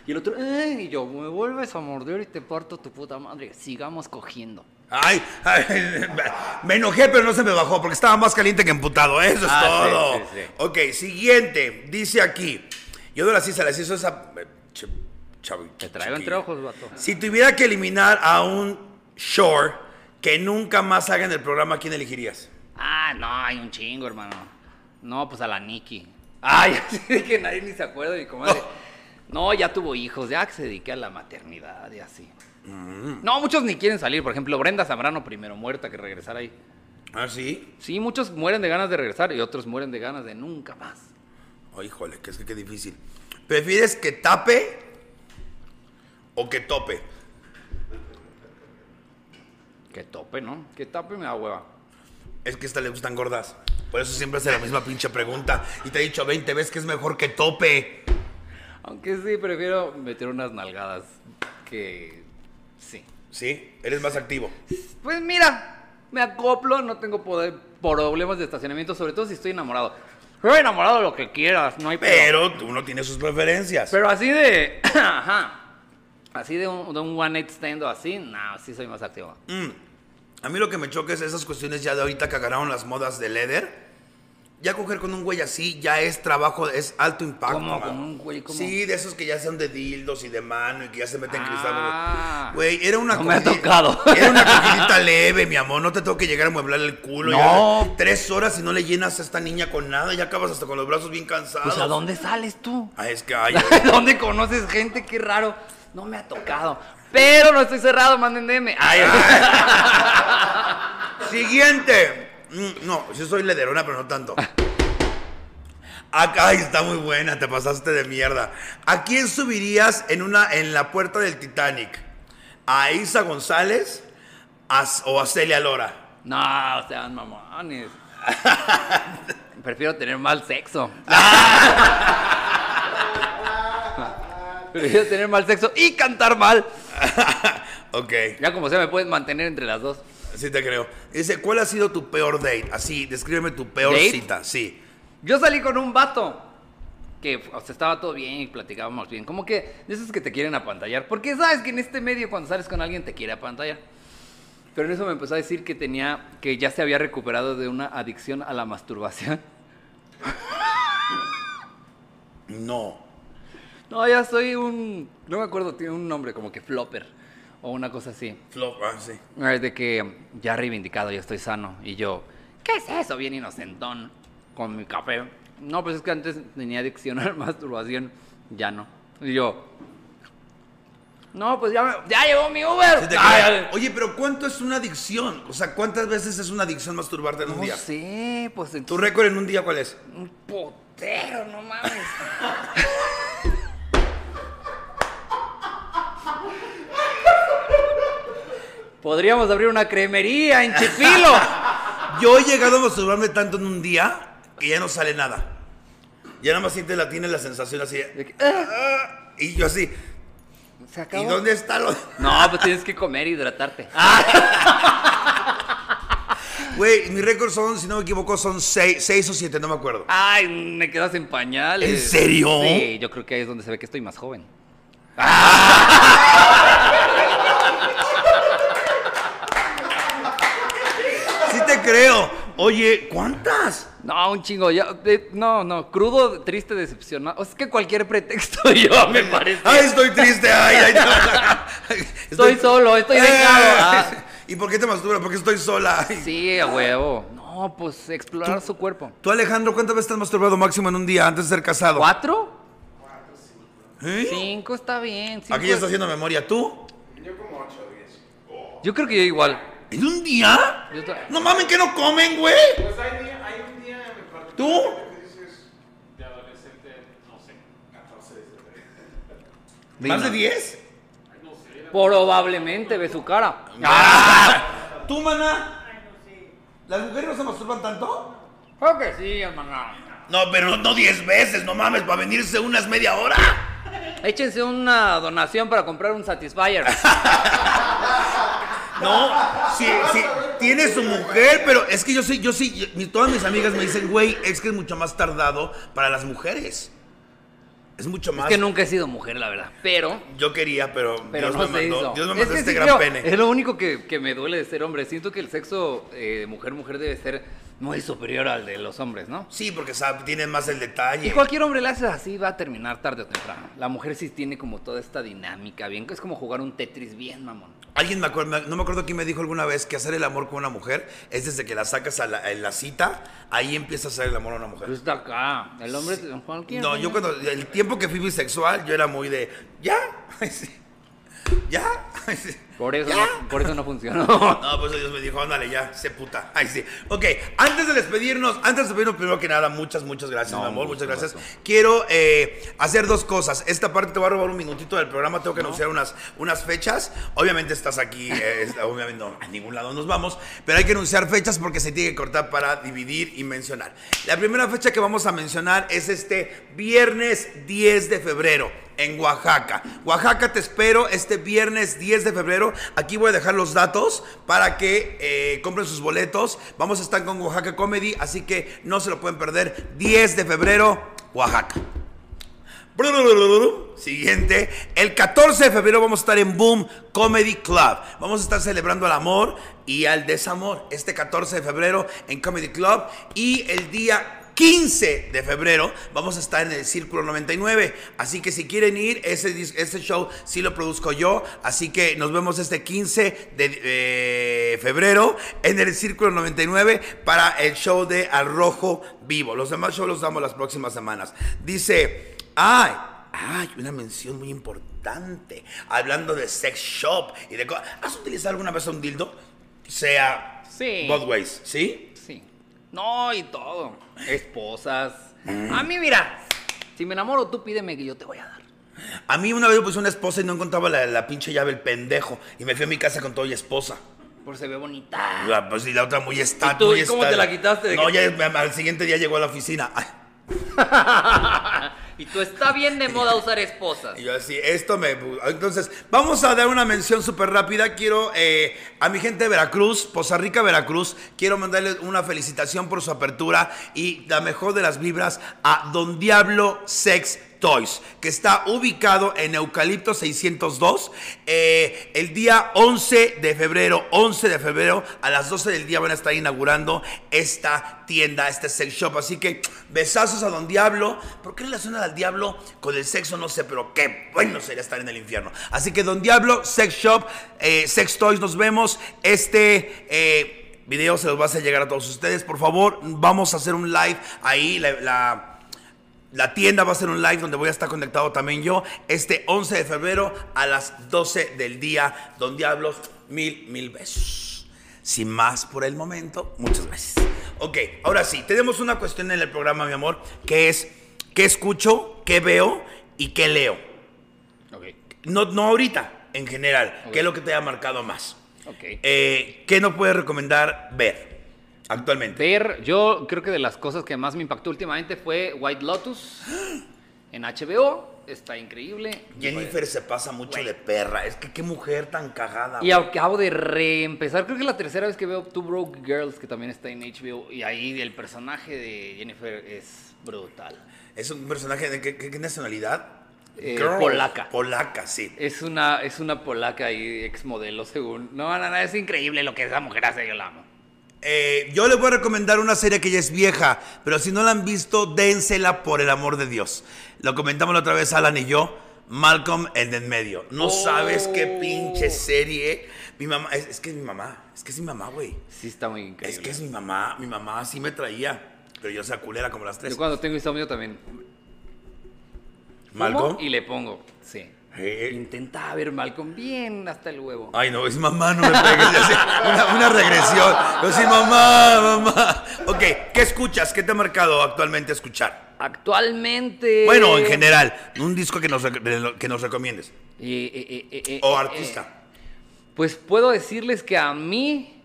y el otro, y yo, me vuelves a morder y te parto tu puta madre. Sigamos cogiendo. Ay, ay, me enojé, pero no se me bajó porque estaba más caliente que emputado. Eso es Ah, sí, todo. sí, sí. Ok, siguiente. Dice aquí. Yo no las hice, las hizo esa. Te traigo entre ojos, vato. Si tuviera que eliminar a un Shore que nunca más haga en el programa, ¿a quién elegirías? Ah, no, hay un chingo, hermano. No, pues a la Nikki. Ay, así de que nadie ni se acuerda de comadre. No, ya tuvo hijos, ya que se dedique a la maternidad y así. Mm. No, muchos ni quieren salir. Por ejemplo, Brenda Zambrano primero muerta que regresar ahí. ¿Ah, sí? Sí, muchos mueren de ganas de regresar y otros mueren de ganas de nunca más. Oh, híjole, que es que qué difícil. ¿Prefieres que tape o que tope? Que tope, ¿no? Que tope me da hueva. Es que a esta le gustan gordas. Por eso siempre hace la misma pinche pregunta. Y te he dicho 20 veces que es mejor que tope. Aunque sí, prefiero meter unas nalgadas que... Sí. ¿Sí? Eres más activo. Pues mira, me acoplo, no tengo poder, problemas de estacionamiento, sobre todo si estoy enamorado. Estoy enamorado de lo que quieras, no hay pedo. Pero uno tiene sus preferencias. Pero así de... Ajá. Así de un, de un one night stand o así, no, sí soy más activo. Mm. A mí lo que me choca es esas cuestiones ya de ahorita que agarraron las modas de leather. Ya coger con un güey así ya es trabajo, es alto impacto. ¿Cómo? ¿Con un güey? Sí, de esos que ya son de dildos y de mano y que ya se meten Ah. cristal. Güey, era una No me ha tocado. Era una cogidita leve, mi amor. No te tengo que llegar a mueblar el culo. No. ya. tres horas y no le llenas a esta niña con nada. Ya acabas hasta con los brazos bien cansados. Pues ¿a dónde sales tú? Ah, es que ay, ¿Dónde conoces gente? Qué raro. No me ha tocado. Pero no estoy cerrado, manden DM. Ay, Siguiente. Mm, No, sí soy lederona, pero no tanto. Acá ay, está muy buena, te pasaste de mierda. ¿A quién subirías en una en la puerta del Titanic? ¿A Isa González a- o a Celia Lora? No, sean mamones. Prefiero tener mal sexo. Prefiero tener mal sexo y cantar mal. ok, Ya como sea, me puedes mantener entre las dos. sí te creo. Dice, ¿cuál ha sido tu peor date? Así, descríbeme tu peor ¿Date? cita. Sí. Yo salí con un vato que o sea, estaba todo bien y platicábamos bien. Como que de esos que te quieren apantallar. Porque sabes que en este medio cuando sales con alguien te quiere apantallar. Pero en eso me empezó a decir que tenía, que ya se había recuperado de una adicción a la masturbación. No. No, ya soy un, no me acuerdo, tiene un nombre como que flopper o una cosa así. Flop, ah, sí. Eh, De que ya reivindicado, ya estoy sano. Y yo, ¿qué es eso? Bien inocentón, con mi café. No, pues es que antes tenía adicción a la masturbación, ya no. Y yo, no, pues ya, me- ya llegó mi Uber. Ay. Oye, pero ¿cuánto es una adicción? O sea, ¿cuántas veces es una adicción masturbarte en un no día? sé, pues ¿Tu récord en un día cuál es? un potero, no mames. Podríamos abrir una cremería en Chipilo. Yo he llegado a masturbarme tanto en un día que ya no sale nada. Ya nada más sientes la tienes la sensación así. De ah, ah, y yo así. Se ¿Y dónde está lo.? No, pues tienes que comer e hidratarte. Güey, mi récord son, si no me equivoco, son seis, seis o siete, no me acuerdo. Ay, me quedas en pañales. ¿En serio? Sí, yo creo que ahí es donde se ve que estoy más joven. Sí te creo. Oye, ¿cuántas? No, un chingo. Ya, de- no, no, crudo, triste, decepcionado. O sea, es que cualquier pretexto yo me parece. Ay, estoy triste. Ay, ay, no. Estoy solo, estoy dejado. Ah. ¿Y por qué te masturbas? Porque estoy sola. Ay. Sí, a huevo. No, pues explorar su cuerpo. Tú, Alejandro, ¿cuántas veces te has masturbado máximo en un día antes de ser casado? ¿Cuatro? ¿Eh? Cinco está bien. cinco Aquí ya es- está haciendo memoria. ¿Tú? Yo como 8 o 10. Yo creo que yo igual. ¿En un día? No mames, que no comen, güey. Pues hay, día, hay un día en particular ¿Tú? de adolescente, no sé, 14 de ¿Más de 10? Probablemente ve su cara. ¿Tú, mana? ¿Las mujeres no se masturban tanto? Creo que sí, hermano. No, pero no 10 veces, no mames, para venirse unas media hora. Échense una donación para comprar un Satisfyer. No, sí, sí, tiene su mujer, pero es que yo sí, yo sí, todas mis amigas me dicen, güey, es que es mucho más tardado para las mujeres. Es mucho más. Es que nunca he sido mujer, la verdad. Pero. Yo quería, pero, Pero Dios, no me mandó, hizo. Dios me Es mandó que este sí gran creo- pene. Es lo único que, que me duele de ser hombre. Siento que el sexo eh, mujer-mujer debe ser muy superior al de los hombres, ¿no? Sí, porque sabe, tiene más el detalle. Y cualquier hombre le hace así, va a terminar tarde o temprano. La mujer sí tiene como toda esta dinámica, bien, es como jugar un Tetris bien, mamón. Alguien me acuerda, no me acuerdo quién me dijo alguna vez que hacer el amor con una mujer es desde que la sacas a la, cita, ahí empieza a hacer el amor a una mujer. Pues está acá, el hombre cualquier. No, yo cuando, el tiempo que fui bisexual, yo era muy de, ¿ya? Sí. ¿Ya? Por eso, ¿Ya? no, por eso no funcionó. No, pues Dios me dijo, ándale ya, sé puta. Ay, sí. Ok, antes de despedirnos, antes de despedirnos, primero que nada, muchas, muchas gracias, No, mi amor, muchas gracias. gusto. Quiero eh, hacer dos cosas. Esta parte te va a robar un minutito del programa, tengo que anunciar unas, unas fechas. Obviamente estás aquí, eh, obviamente no, a ningún lado nos vamos, pero hay que anunciar fechas porque se tiene que cortar para dividir y mencionar. La primera fecha que vamos a mencionar es este viernes 10 de febrero en Oaxaca. Oaxaca te espero este viernes 10 de febrero. Aquí voy a dejar los datos para que eh, compren sus boletos. Vamos a estar con Oaxaca Comedy, así que no se lo pueden perder. 10 de febrero, Oaxaca. Siguiente, el 14 de febrero vamos a estar en Boom Comedy Club. Vamos a estar celebrando el amor y al desamor. Este 14 de febrero en Comedy Club y el día 15 de febrero vamos a estar en el Círculo 99. Así que si quieren ir, ese, show sí lo produzco yo. Así que nos vemos este 15 de eh, febrero en el Círculo 99 para el show de Al Rojo Vivo. Los demás shows los damos las próximas semanas. Dice, ay, ay, una mención muy importante. Hablando de sex shop y de cosas. ¿Has utilizado alguna vez un dildo? Sea Sí. both ways, ¿sí? No, y todo. Esposas. A mí, mira, si me enamoro, tú pídeme que yo te voy a dar. A mí una vez me puse una esposa y no encontraba la, la pinche llave, el pendejo. Y me fui a mi casa con todo y esposa. Por se ve bonita. La- pues, y la otra muy está. ¿Y tú, muy y cómo te la quitaste? ¿De No, ya al siguiente día llegó a la oficina. Ay, y tú está bien de moda usar esposas. y yo así, esto me... Entonces, vamos a dar una mención súper rápida. Quiero eh, a mi gente de Veracruz, Poza Rica, Veracruz, quiero mandarle una felicitación por su apertura y la mejor de las vibras a Don Diablo Sex Toys, que está ubicado en Eucalipto 602. Eh, el día 11 de febrero, 11 de febrero, a las 12 del día van a estar inaugurando esta tienda, este sex shop. Así que besazos a Don Diablo. ¿Por qué relaciona al diablo con el sexo? No sé, pero qué bueno sería estar en el infierno. Así que Don Diablo, Sex Shop, eh, Sex Toys, nos vemos. Este... eh, video se los va a hacer llegar a todos ustedes. Por favor, vamos a hacer un live ahí. la la tienda va a ser un live donde voy a estar conectado también yo este 11 de febrero a las 12 del día. Don Diablos, mil, mil besos. Sin más por el momento, muchas gracias. Ok, ahora sí, tenemos una cuestión en el programa, mi amor, que es qué escucho, qué veo y qué leo. Ok. No, no ahorita, en general. Ok. ¿Qué es lo que te ha marcado más? Ok. Eh, ¿Qué nos puedes recomendar ver actualmente? Ver, yo creo que de las cosas que más me impactó últimamente fue White Lotus en HBO. Está increíble. Jennifer se pasa mucho de perra. Es que qué mujer tan cagada. Y acabo de reempezar, creo que es la tercera vez que veo Two Broke Girls, que también está en HBO, y ahí el personaje de Jennifer es brutal. Es un personaje de qué, nacionalidad? Eh, polaca. Polaca, sí. Es una, es una polaca ahí, ex modelo, según. No, no, no, es increíble lo que esa mujer hace, yo la amo. Eh, yo les voy a recomendar una serie que ya es vieja, pero si no la han visto, dénsela por el amor de Dios. Lo comentamos la otra vez Alan y yo. Malcolm el de en medio. No Oh. sabes qué pinche serie. Mi mamá, es, es que es mi mamá. Es que es mi mamá, güey. Sí, está muy increíble. Es que es mi mamá. Mi mamá sí me traía. Pero yo sea culera como las tres. Yo cuando tengo insomnio también. Malcolm. Y le pongo, sí. Eh, Intenta ver Malcolm bien hasta el huevo. Ay, no, es mamá, no me pegues. Una, una regresión. Yo sí, mamá, mamá. Ok, ¿qué escuchas? ¿Qué te ha marcado actualmente escuchar? Actualmente. Bueno, en general, un disco que nos, que nos recomiendes. Eh, eh, O artista. pues puedo decirles que a mí.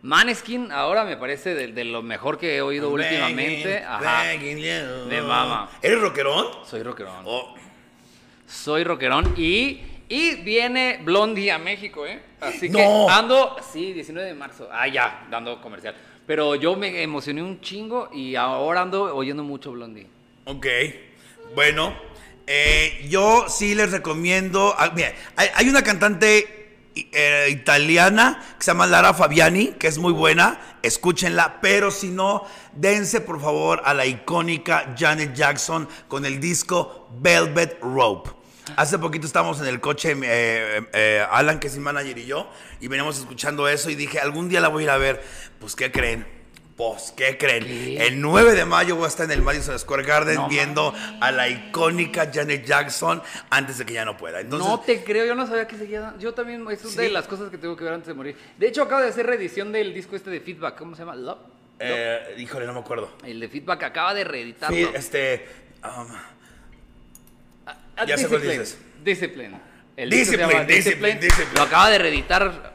Maneskin ahora me parece de, de lo mejor que he oído últimamente. Begging, Ajá. begging. De mama. ¿Eres rockerón? Soy rockerón. Oh, Soy rockerón y, y viene Blondie a México, ¿eh? Así No. que ando, sí, 19 de marzo. Ah, ya, dando comercial. Pero yo me emocioné un chingo y ahora ando oyendo mucho Blondie. ok. Bueno, Eh, yo sí les recomiendo. ah, mira, hay, hay una cantante eh, italiana que se llama Lara Fabiani, que es muy buena. Escúchenla, pero si no, dense por favor a la icónica Janet Jackson con el disco Velvet Rope. Hace poquito estábamos en el coche, eh, eh, Alan, que es mi manager, y yo, y veníamos escuchando eso y dije, algún día la voy a ir a ver. Pues, ¿qué creen? Pues, ¿qué creen? ¿Qué? El 9 de mayo voy a estar en el Madison Square Garden No viendo a la icónica Janet Jackson antes de que ya no pueda. Entonces, no te creo, yo no sabía que seguía. Yo también, es una de Sí. las cosas que tengo que ver antes de morir. De hecho, acabo de hacer reedición del disco este de Feedback. ¿Cómo se llama? Love. eh, híjole, no me acuerdo. El de Feedback acaba de reeditarlo. Sí, este. um, ya sé cuál dices. Discipline. El Discipline, Discipline, Discipline. Lo acaba de reeditar.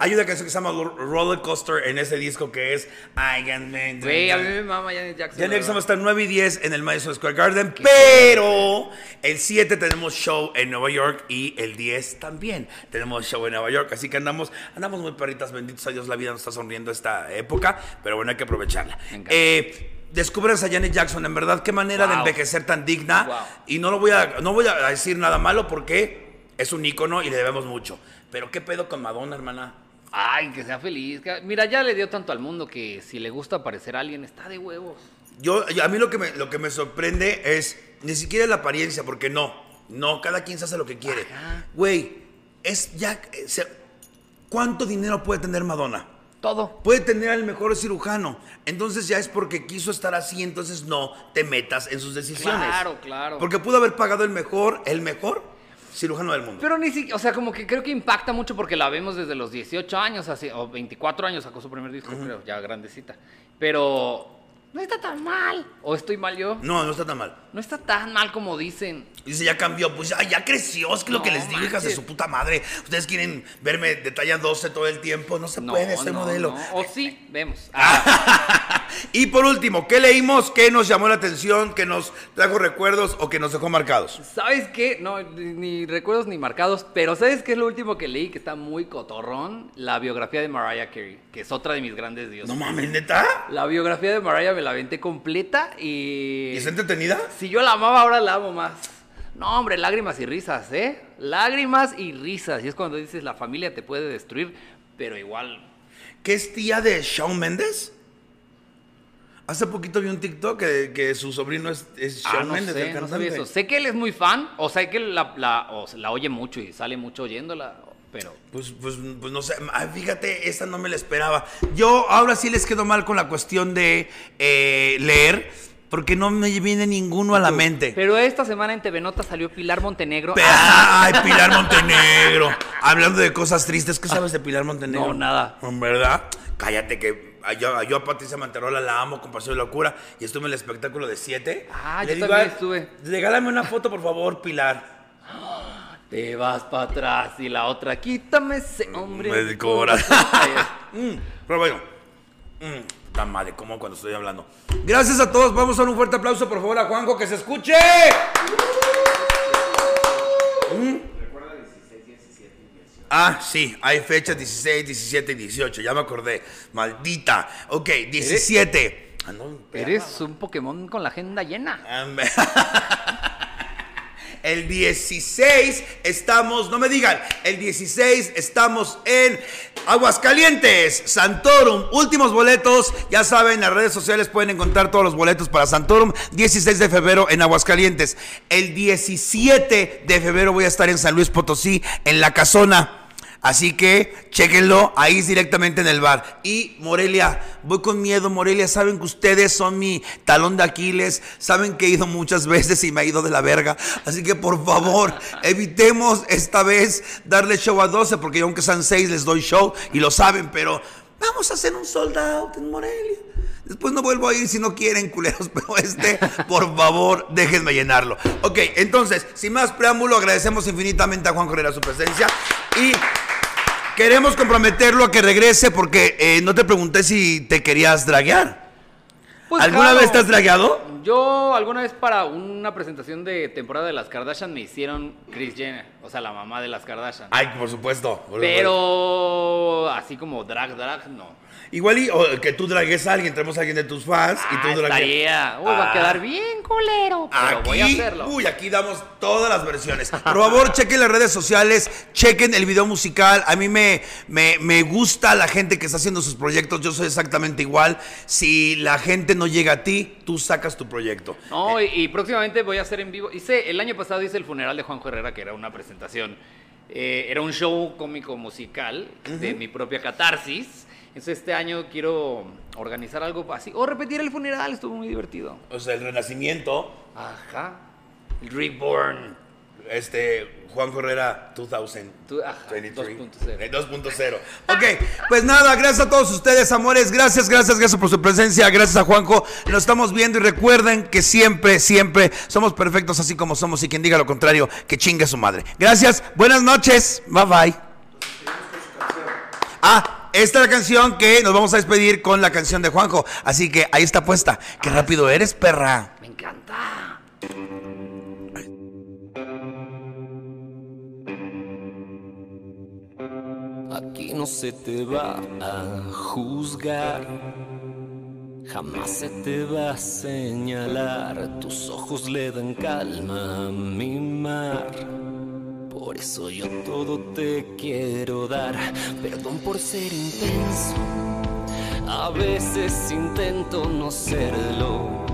hay una canción que se llama Ro- Roller Coaster en ese disco que es I Can Make- Güey, a mí me mama Janet Jackson. Janet Jackson va a estar 9 y 10 en el Madison Square Garden, pero el 7 tenemos show en Nueva York y el 10 también tenemos show en Nueva York. Así que andamos, andamos muy perritas, benditos a Dios, la vida nos está sonriendo esta época, pero bueno, hay que aprovecharla. Eh, Descubres a Janet Jackson, en verdad, qué manera de envejecer tan digna. Wow. Y no lo voy a, no voy a decir nada malo porque es un ícono y le debemos mucho. Pero qué pedo con Madonna, hermana. Ay, que sea feliz. Mira, ya le dio tanto al mundo que si le gusta aparecer a alguien, está de huevos. Yo, a mí lo que, me, lo que me sorprende es ni siquiera la apariencia, porque no, no, cada quien se hace lo que quiere. Güey, es ya, eh, se- ¿cuánto dinero puede tener Madonna? Todo. Puede tener al mejor cirujano, entonces ya es porque quiso estar así, entonces no te metas en sus decisiones. Claro, claro. Porque pudo haber pagado el mejor, el mejor cirujano del mundo. Pero ni siquiera, o sea, como que creo que impacta mucho porque la vemos desde los 18 años, así, o 24 años sacó su primer disco, creo, ya grandecita. Pero no está tan mal. ¿O estoy mal yo? No, no está tan mal. No está tan mal como dicen. Dice, ya cambió, pues ya, ya creció, es que lo que les digo, hijas de su puta madre. Ustedes quieren verme de talla 12 todo el tiempo, no se No, puede este no, modelo. no. O sí, vemos. Ah, y por último, ¿qué leímos? ¿Qué nos llamó la atención? ¿Qué nos trajo recuerdos o que nos dejó marcados? ¿Sabes qué? No, ni, recuerdos ni marcados, pero ¿sabes qué es lo último que leí que está muy cotorrón? La biografía de Mariah Carey, que es otra de mis grandes dioses. No mames, neta. La biografía de Mariah me la aventé completa y... ¿Y está entretenida? Si yo la amaba, ahora la amo más. No, hombre, lágrimas y risas, ¿eh? Lágrimas y risas. Y es cuando dices, la familia te puede destruir, pero igual... ¿Qué es tía de Shawn Mendes? Hace poquito vi un TikTok que, que su sobrino es, es Ah, Shawn no Mendes, sé, el no cantante. sabía eso. Sé que él es muy fan, o sé que la, la, o la oye mucho y sale mucho oyéndola, pero... Pues, pues, pues no sé, ah, fíjate, esta no me la esperaba. Yo ahora sí les quedo mal con la cuestión de eh, leer, porque no me viene ninguno a la mente. Pero esta semana en TV Nota salió Pilar Montenegro. Pe- Ay, Pilar Montenegro. Hablando de cosas tristes, ¿qué sabes de Pilar Montenegro? No, nada. ¿En verdad? Cállate que yo, yo a Patricia Manterola la amo con Paseo de Locura y estuve en el espectáculo de 7. Ah, yo también estuve. Regálame una foto, por favor, Pilar. Te vas para atrás y la otra, quítame ese hombre. Me corazón. Mm, pero bueno. Mm, la madre, como cuando estoy hablando. Gracias a todos. Vamos a dar un fuerte aplauso, por favor, a Juanjo, que se escuche. Ah, sí, hay fechas 16, 17 y 18, ya me acordé. Maldita. Ok, 17. Ah, no, Eres un Pokémon con la agenda llena. El 16 estamos, no me digan, el 16 estamos en Aguascalientes, Santorum, últimos boletos, ya saben, en las redes sociales pueden encontrar todos los boletos para Santorum, 16 de febrero en Aguascalientes. El 17 de febrero voy a estar en San Luis Potosí, en La Casona. Así que chéquenlo, ahí directamente en el bar. Y Morelia, voy con miedo, Morelia, saben que ustedes son mi talón de Aquiles, saben que he ido muchas veces y me ha ido de la verga. Así que por favor, evitemos esta vez darle show a 12, porque yo aunque sean 6 les doy show y lo saben, pero vamos a hacer un sold out en Morelia. Después no vuelvo a ir si no quieren, culeros, pero este, por favor, déjenme llenarlo. Ok, entonces, sin más preámbulo, agradecemos infinitamente a Juan Correa su presencia y queremos comprometerlo a que regrese porque eh, no te pregunté si te querías draguear. Pues, ¿Alguna claro. vez te has dragueado? Yo alguna vez para una presentación de temporada de las Kardashian me hicieron Kris Jenner, o sea, la mamá de las Kardashian. Ay, por supuesto. por supuesto. Pero así como drag, drag, no. Igual y o que tú dragues a alguien, tenemos a alguien de tus fans y Ah, tú dragues. estaría. Uy, va a Ah. quedar bien culero, pero Aquí, voy a hacerlo. uy, aquí damos todas las versiones. Por favor, chequen las redes sociales, chequen el video musical. A mí me, me, me gusta la gente que está haciendo sus proyectos. Yo soy exactamente igual. Si la gente no llega a ti, tú sacas tu proyecto. No, y, y próximamente voy a hacer en vivo. Hice, el año pasado hice el funeral de Juanjo Herrera, que era una presentación. eh, era un show cómico musical de mi propia catarsis. Entonces este año quiero organizar algo así. O repetir el funeral, estuvo muy divertido. O sea, el renacimiento, Ajá. El Reborn. este, Juan Herrera 2000. Tú- ajá, 23. 2.0. Eh, 2.0. Ok, pues nada, gracias a todos ustedes, amores. Gracias, gracias, gracias por su presencia. Gracias a Juanjo. Nos estamos viendo y recuerden que siempre, siempre somos perfectos así como somos. Y quien diga lo contrario, que chingue su madre. Gracias, buenas noches. Bye bye. Ah, esta es la canción que nos vamos a despedir con la canción de Juanjo. Así que ahí está puesta. Qué rápido eres, perra. Me encanta. Aquí no se te va a juzgar, jamás se te va a señalar. Tus ojos le dan calma a mi mar. Por eso yo todo te quiero dar. Perdón por ser intenso. A veces intento no serlo.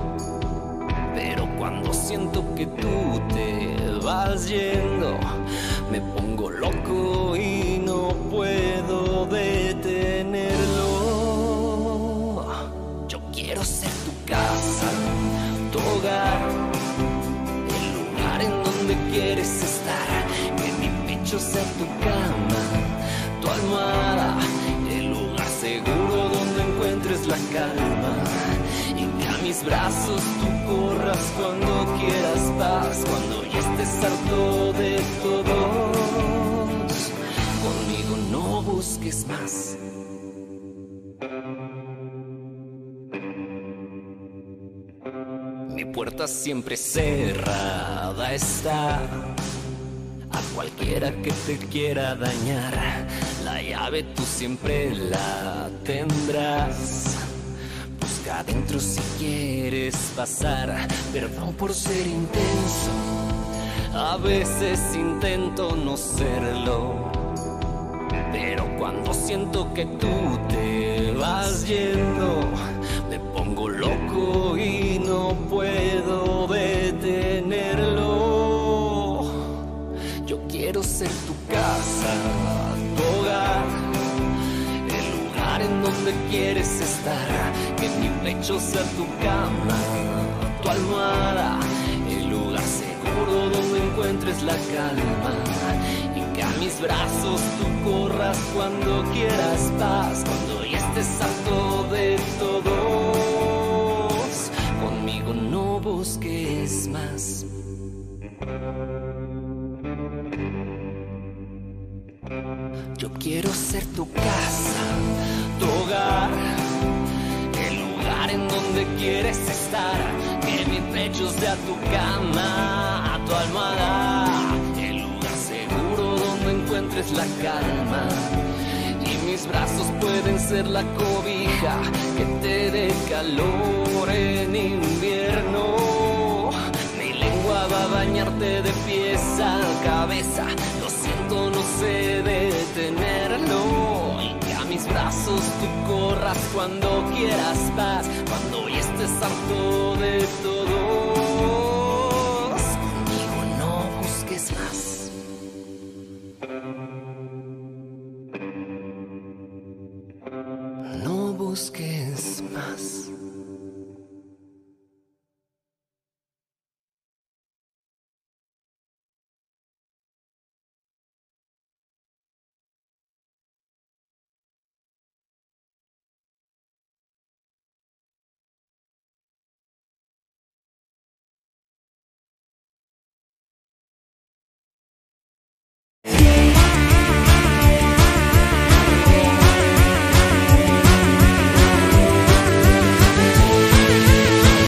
Pero cuando siento que tú te vas yendo, me pongo loco y no puedo detenerlo. Yo quiero ser tu casa, tu hogar, el lugar en donde quieres estar. Tu cama, tu almohada, el lugar seguro donde encuentres la calma. Y que a mis brazos tú corras cuando quieras paz, cuando ya estés harto de todos. Conmigo no busques más. Mi puerta siempre cerrada está. A cualquiera que te quiera dañar, la llave tú siempre la tendrás. Busca adentro si quieres pasar. Perdón por ser intenso. A veces intento no serlo. Pero cuando siento que tú te vas yendo, me pongo loco y no puedo detenerlo. Quiero ser tu casa, tu hogar, el lugar en donde quieres estar. Que mi pecho sea tu cama, tu almohada, el lugar seguro donde encuentres la calma. Y que a mis brazos tú corras cuando quieras paz, cuando ya estés harto de todos. Conmigo no busques más. Yo quiero ser tu casa, tu hogar, el lugar en donde quieres estar. Que mi pecho sea tu cama, tu almohada, el lugar seguro donde encuentres la calma. Y mis brazos pueden ser la cobija que te dé calor en invierno. Mi lengua va a bañarte de pies a cabeza no sé detenerlo y que a mis brazos tú corras cuando quieras vas, cuando ya estés harto de todos, conmigo no busques más. No busques